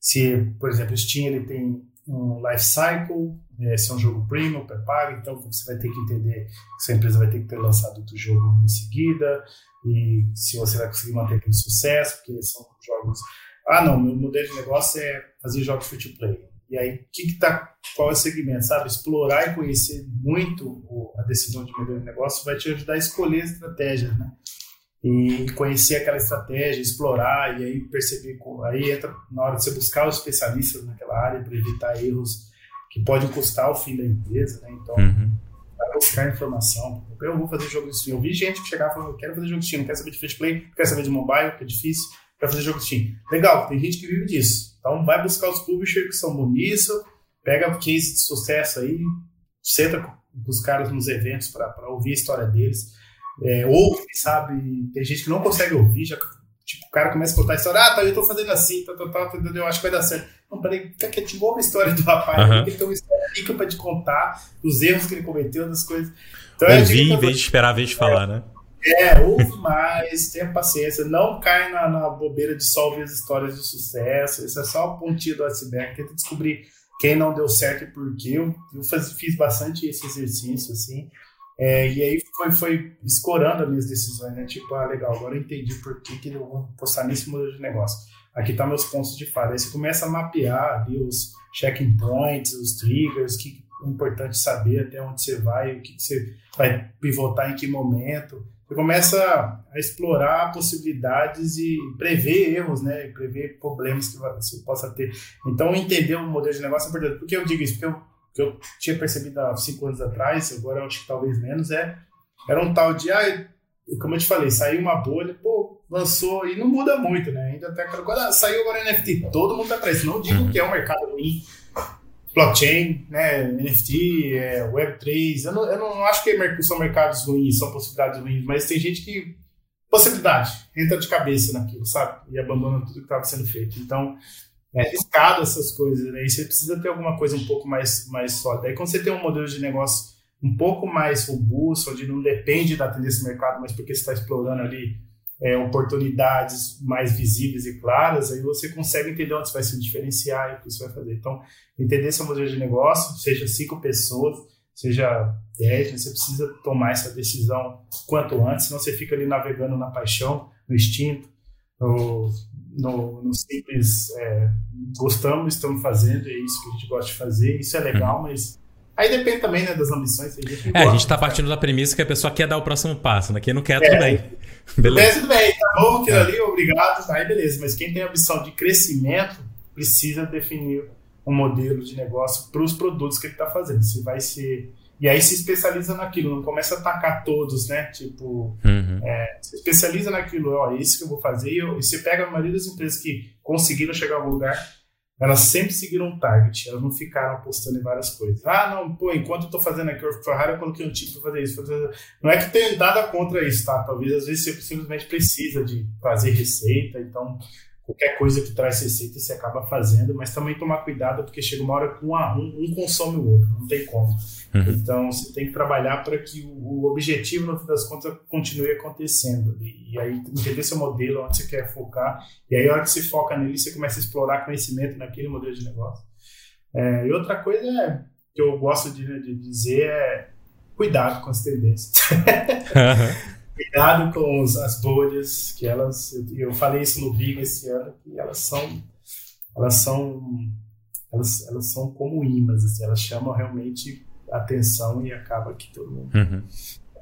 Se, por exemplo, o Steam ele tem um life cycle, é, se é um jogo premium, pré-pago, então você vai ter que entender que sua empresa vai ter que ter lançado outro jogo em seguida, e se você vai conseguir manter aquele sucesso, porque são jogos. Ah, não, meu modelo de negócio é fazer jogos free to play. E aí, que que tá, qual é o segmento, sabe? Explorar e conhecer muito a decisão de modelo de negócio vai te ajudar a escolher estratégias, né? E conhecer aquela estratégia, explorar e aí perceber, aí entra na hora de você buscar os especialistas naquela área para evitar erros que podem custar o fim da empresa, né? Então, uhum. buscar informação. Eu vou fazer jogo de Steam. Eu vi gente que chegava e falava, quero fazer jogo de Steam, não quero saber de free play, não quero saber de mobile, que é difícil, quero fazer jogo de Steam. Legal, tem gente que vive disso. Então, vai buscar os publishers que são bons nisso, pega case de sucesso aí, senta com os caras nos eventos para ouvir a história deles é, ouve, sabe? Tem gente que não consegue ouvir, já, tipo, o cara começa a contar a história, ah, tá, eu tô fazendo assim, tá, tá, tá, eu acho que vai dar certo. Não, peraí, fica quietinho, ouve a história do rapaz, uhum. ele tem uma história rica pra te contar, dos erros que ele cometeu, das coisas. Então, Ouvir em vez de esperar a vez de falar, né? É, ouve mais, tenha paciência, não cai na, na, bobeira de só ouvir as histórias de sucesso, isso é só a pontinha do iceberg, tenta descobrir quem não deu certo e por quê. Eu, eu faz, fiz bastante esse exercício, assim, é, e aí foi, foi escorando as minhas decisões, né? Tipo, ah, legal, agora eu entendi por que, que eu vou postar nesse modelo de negócio. Aqui tá meus pontos de falha. Aí você começa a mapear ali os checking points, os triggers, o que é importante saber até onde você vai, o que, que você vai pivotar em que momento. Você começa a explorar possibilidades e prever erros, né? E prever problemas que você possa ter. Então, entender o modelo de negócio é importante. Por que eu digo isso? Porque eu que eu tinha percebido há cinco anos atrás, agora acho que talvez menos, é era um tal de, ah, como eu te falei, saiu uma bolha, pô, lançou, e não muda muito, né? Ainda até quando ah, saiu agora NFT, todo mundo tá atrás. Não digo que é um mercado ruim, blockchain, né, NFT, é, Web3, eu não, eu não acho que são mercados ruins, são possibilidades ruins, mas tem gente que, possibilidade, entra de cabeça naquilo, sabe? E abandona tudo que estava sendo feito. Então, é arriscado essas coisas, né? E você precisa ter alguma coisa um pouco mais, mais sólida. Aí quando você tem um modelo de negócio um pouco mais robusto, onde não depende da tendência do mercado, mas porque você está explorando ali é, oportunidades mais visíveis e claras, aí você consegue entender onde você vai se diferenciar e o que você vai fazer. Então, entender seu modelo de negócio, seja cinco pessoas, seja dez, você precisa tomar essa decisão quanto antes, senão você fica ali navegando na paixão, no instinto, no, no, no simples é, gostamos, estamos fazendo, é isso que a gente gosta de fazer, isso é legal, uhum. mas aí depende também né, das ambições. A gente é, a gente está partindo da premissa que a pessoa quer dar o próximo passo, né? Quem não quer, é, tudo bem. Beleza. Tudo bem, tá bom, aquilo é. ali, obrigado, aí beleza. Mas quem tem a ambição de crescimento precisa definir um modelo de negócio para os produtos que ele está fazendo. Se vai ser e aí se especializa naquilo, não começa a atacar todos, né? Tipo, uhum. é, se especializa naquilo, ó, é isso que eu vou fazer. E, eu, e você pega a maioria das empresas que conseguiram chegar a algum lugar, elas sempre seguiram um target, elas não ficaram apostando em várias coisas. Ah, não, pô, enquanto eu tô fazendo aqui o Ferrari, eu coloquei um tipo para fazer isso. Fazer... Não é que tenha nada contra isso, tá? Talvez às vezes você simplesmente precisa de fazer receita, então qualquer coisa que traz receita você acaba fazendo, mas também tomar cuidado porque chega uma hora que um, um consome o outro, não tem como. Uhum. Então você tem que trabalhar para que o, objetivo, no fim das contas, continue acontecendo. E, aí entender seu modelo, onde você quer focar, e aí a hora que você foca nele, você começa a explorar conhecimento naquele modelo de negócio. É, e outra coisa é, que eu gosto de, de dizer é cuidado com as tendências. Uhum. Cuidado com os, as bolhas, que elas. Eu falei isso no Big esse ano, que elas são. Elas são. Elas, elas são como imãs, assim, elas chamam realmente atenção e acaba que todo mundo uhum.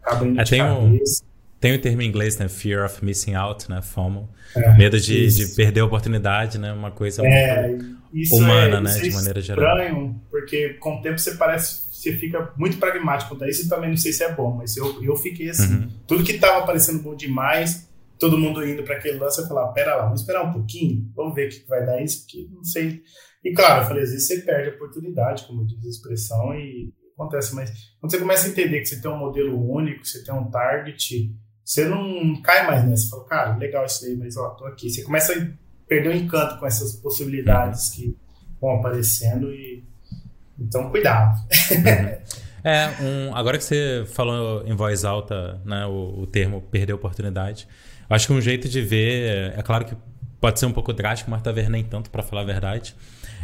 acaba indo é, de tem cabeça. Um, tem o um termo em inglês, né? Fear of missing out, né? FOMO. É, Medo de, de, perder a oportunidade, né? Uma coisa é, humana, é, né? de maneira geral. estranho, porque com o tempo você parece você fica muito pragmático quanto a isso e também não sei se é bom, mas eu, eu fiquei assim. Uhum. Tudo que estava parecendo bom demais, todo mundo indo para aquele lance, eu falava, pera lá, vamos esperar um pouquinho, vamos ver o que vai dar isso, porque não sei. E claro, eu falei, às vezes você perde a oportunidade, como diz a expressão, e acontece, mas quando você começa a entender que você tem um modelo único, você tem um target, você não cai mais nessa. Você fala, cara, legal isso aí, mas ó, tô aqui. Você começa a perder o encanto com essas possibilidades uhum. que vão aparecendo e então, cuidado. É, um, agora que você falou em voz alta né, o, o termo perder oportunidade, acho que um jeito de ver, é claro que pode ser um pouco drástico, mas talvez nem tanto, para falar a verdade,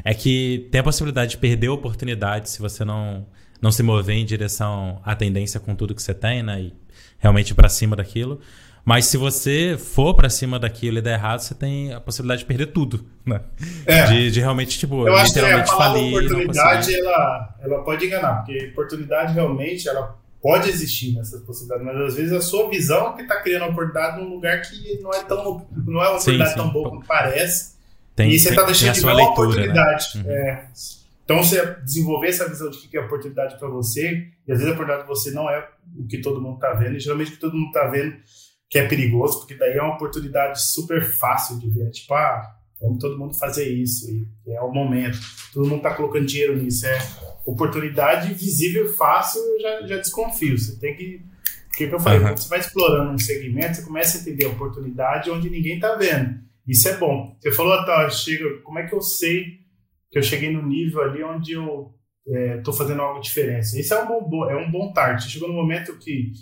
é que tem a possibilidade de perder oportunidade se você não, não se mover em direção à tendência com tudo que você tem, né? E realmente para cima daquilo. Mas se você for para cima daquilo e der errado, você tem a possibilidade de perder tudo, né? É. De, de realmente, tipo, Eu literalmente acho que a falir. oportunidade, ela, ela pode enganar, porque oportunidade realmente, ela pode existir nessas possibilidades, mas às vezes a sua visão é que está criando uma oportunidade num lugar que não é tão não é uma oportunidade sim, sim. tão boa como parece. Tem, e você está deixando de ver uma oportunidade. Né? Uhum. É. Então, você desenvolver essa visão de que é oportunidade para você, e às vezes a oportunidade para você não é o que todo mundo está vendo, e geralmente o que todo mundo está vendo que é perigoso, porque daí é uma oportunidade super fácil de ver. Tipo, ah, vamos todo mundo fazer isso, e é o momento. Todo mundo está colocando dinheiro nisso. É oportunidade visível fácil, eu já, já desconfio. Você tem que. Porque, eu falei, uhum. você vai explorando um segmento, você começa a entender a oportunidade onde ninguém está vendo. Isso é bom. Você falou, tá, chega, como é que eu sei que eu cheguei no nível ali onde eu estou é, fazendo algo diferente? Isso é um bom, é um bom. Você chegou no momento que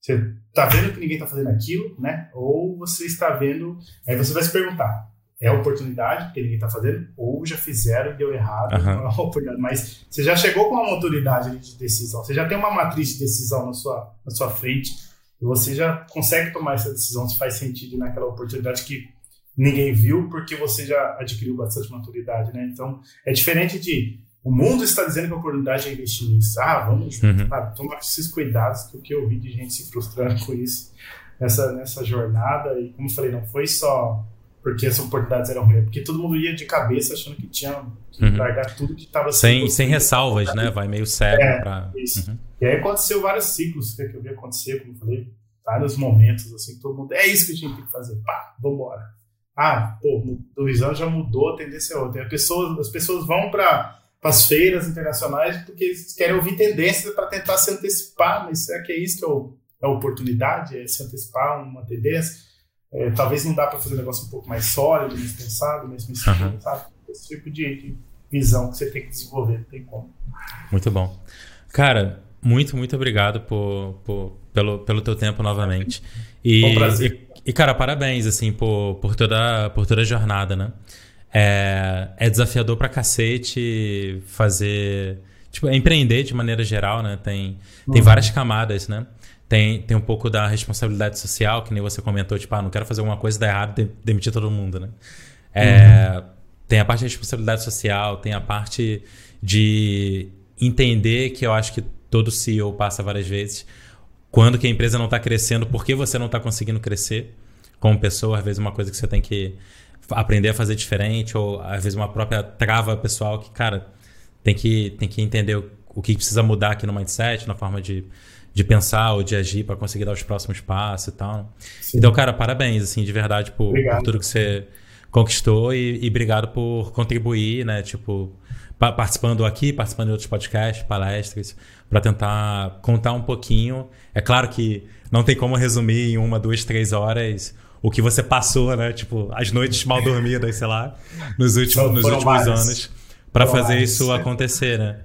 você está vendo que ninguém está fazendo aquilo, né? Ou você está vendo, aí você vai se perguntar, é oportunidade, porque ninguém está fazendo, ou já fizeram e deu errado, uhum. mas você já chegou com uma maturidade de decisão, você já tem uma matriz de decisão na sua, na sua frente, e você já consegue tomar essa decisão se faz sentido naquela oportunidade que ninguém viu, porque você já adquiriu bastante maturidade, né? Então, é diferente de o mundo está dizendo que a oportunidade é investir nisso. Ah, vamos uhum. ah, tomar esses cuidados, que o que eu vi de gente se frustrando com isso nessa, nessa jornada. E como eu falei, não foi só porque as oportunidades eram ruins, porque todo mundo ia de cabeça achando que tinha que uhum. largar tudo que estava sem Sem ressalvas, né? Vai meio cego é, pra... Isso. Uhum. E aí aconteceu vários ciclos que eu vi acontecer, como eu falei, vários momentos, assim, todo mundo, é isso que a gente tem que fazer, pá, vambora. Ah, pô, dois anos já mudou, a tendência é outra. As pessoas, as pessoas vão para as feiras internacionais porque eles querem ouvir tendências para tentar se antecipar, mas será que é isso que é, o, é a oportunidade? É se antecipar uma tendência? É, talvez não dá para fazer um negócio um pouco mais sólido, mais pensado, mais pensado, uhum. sabe? Esse tipo de, de, visão que você tem que desenvolver, não tem como. Muito bom. Cara, muito, muito obrigado por, por, pelo, pelo teu tempo novamente. E, Bom prazer. E, e, cara, parabéns, assim, por, por, toda, por toda a jornada, né? É, é desafiador pra cacete fazer... Tipo, é empreender de maneira geral, né? Tem, tem uhum. várias camadas, né? Tem, tem um pouco da responsabilidade social, que nem você comentou, tipo, ah, não quero fazer alguma coisa dar errado e demitir todo mundo, né? É, uhum. Tem a parte da responsabilidade social, tem a parte de entender que eu acho que todo CEO passa várias vezes. Quando que a empresa não está crescendo, por que você não está conseguindo crescer como pessoa? Às vezes uma coisa que você tem que aprender a fazer diferente, ou às vezes uma própria trava pessoal que, cara, tem que, tem que entender o, o que precisa mudar aqui no mindset, na forma de, de pensar ou de agir para conseguir dar os próximos passos e tal. Sim. Então, cara, parabéns, assim, de verdade, por, por tudo que você conquistou e, e, obrigado por contribuir, né? Tipo, participando aqui, participando de outros podcasts, palestras, para tentar contar um pouquinho. É claro que não tem como resumir em uma, duas, três horas o que você passou, né? Tipo, as noites mal dormidas, sei lá, nos últimos, nos últimos anos, para fazer isso acontecer, né?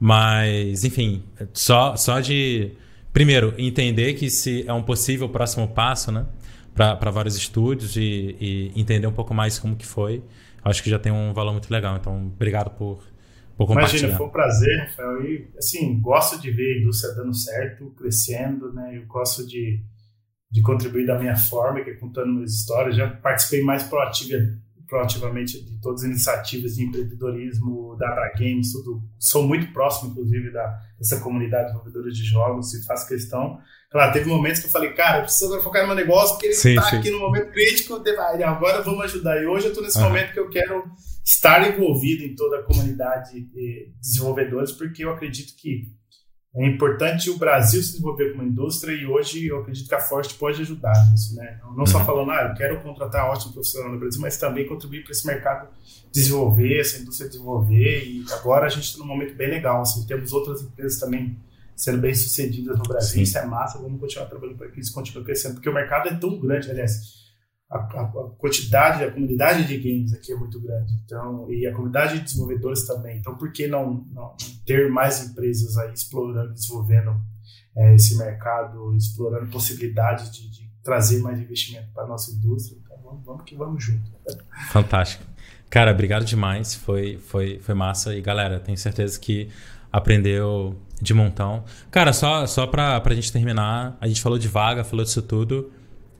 Mas, enfim, só, só de. Primeiro, entender que se é um possível próximo passo, né? Para vários estúdios e, e entender um pouco mais como que foi. Acho que já tem um valor muito legal. Então, obrigado por Imagina, foi um prazer, Rafael. E, assim, gosto de ver a indústria dando certo, crescendo, né? Eu gosto de, de contribuir da minha forma, que é contando minhas histórias. Já participei mais proativa, proativamente de todas as iniciativas de empreendedorismo, da Abra Games, tudo. Sou muito próximo, inclusive, da, dessa comunidade de desenvolvedores de jogos e faço questão. Claro, teve momentos que eu falei, cara, eu preciso focar no meu negócio, porque ele está aqui no momento crítico, agora vamos ajudar. E hoje eu estou nesse momento que eu quero estar envolvido em toda a comunidade de desenvolvedores, porque eu acredito que é importante o Brasil se desenvolver como indústria e hoje eu acredito que a Forte pode ajudar nisso, né? Não só uhum. falando, ah, eu quero contratar ótimo profissional no Brasil, mas também contribuir para esse mercado desenvolver, essa indústria desenvolver e agora a gente está num momento bem legal, assim, temos outras empresas também sendo bem sucedidas no Brasil, Sim. isso é massa, vamos continuar trabalhando para que isso continue crescendo, porque o mercado é tão grande, aliás, a, a, quantidade, a comunidade de games aqui é muito grande. Então, e a comunidade de desenvolvedores também. Então, por que não, não ter mais empresas aí explorando, desenvolvendo é, esse mercado, explorando possibilidades de, de, trazer mais investimento para a nossa indústria? Então, vamos, vamos que vamos junto. Fantástico. Cara, obrigado demais. Foi, foi, foi massa. E galera, tenho certeza que aprendeu de montão. Cara, só, só para a gente terminar, a gente falou de vaga, falou disso tudo.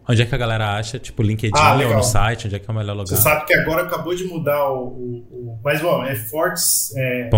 Onde é que a galera acha? Tipo, LinkedIn ah, ou no site? Onde é que é o melhor lugar? Você sabe que agora acabou de mudar o. o, o mas, bom, é fortes é,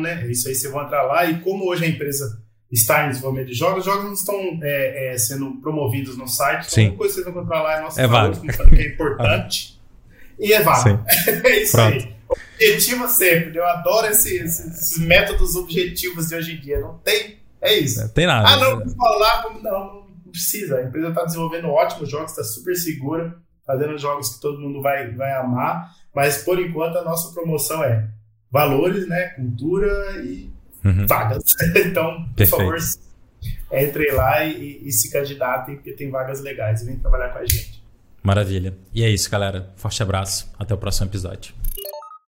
né? Isso aí você vai entrar lá. E como hoje a empresa está em desenvolvimento de jogos. Os jogos não estão é, é, sendo promovidos no site. Sim. Então, coisa que vocês vão encontrar lá é nosso é valor, que é importante. e é válido. é isso Pronto. aí. Objetivo sempre. Eu adoro esse, esses, esses, métodos objetivos de hoje em dia. Não tem. É isso. Não tem nada. Ah, não, vou falar. Não precisa. A empresa está desenvolvendo ótimos jogos, está super segura, fazendo jogos que todo mundo vai, vai amar. Mas por enquanto a nossa promoção é valores, né? Cultura e uhum. vagas. então, por Perfeito. favor, entre lá e, e se candidatem, porque tem vagas legais. Vem trabalhar com a gente. Maravilha. E é isso, galera. Forte abraço. Até o próximo episódio.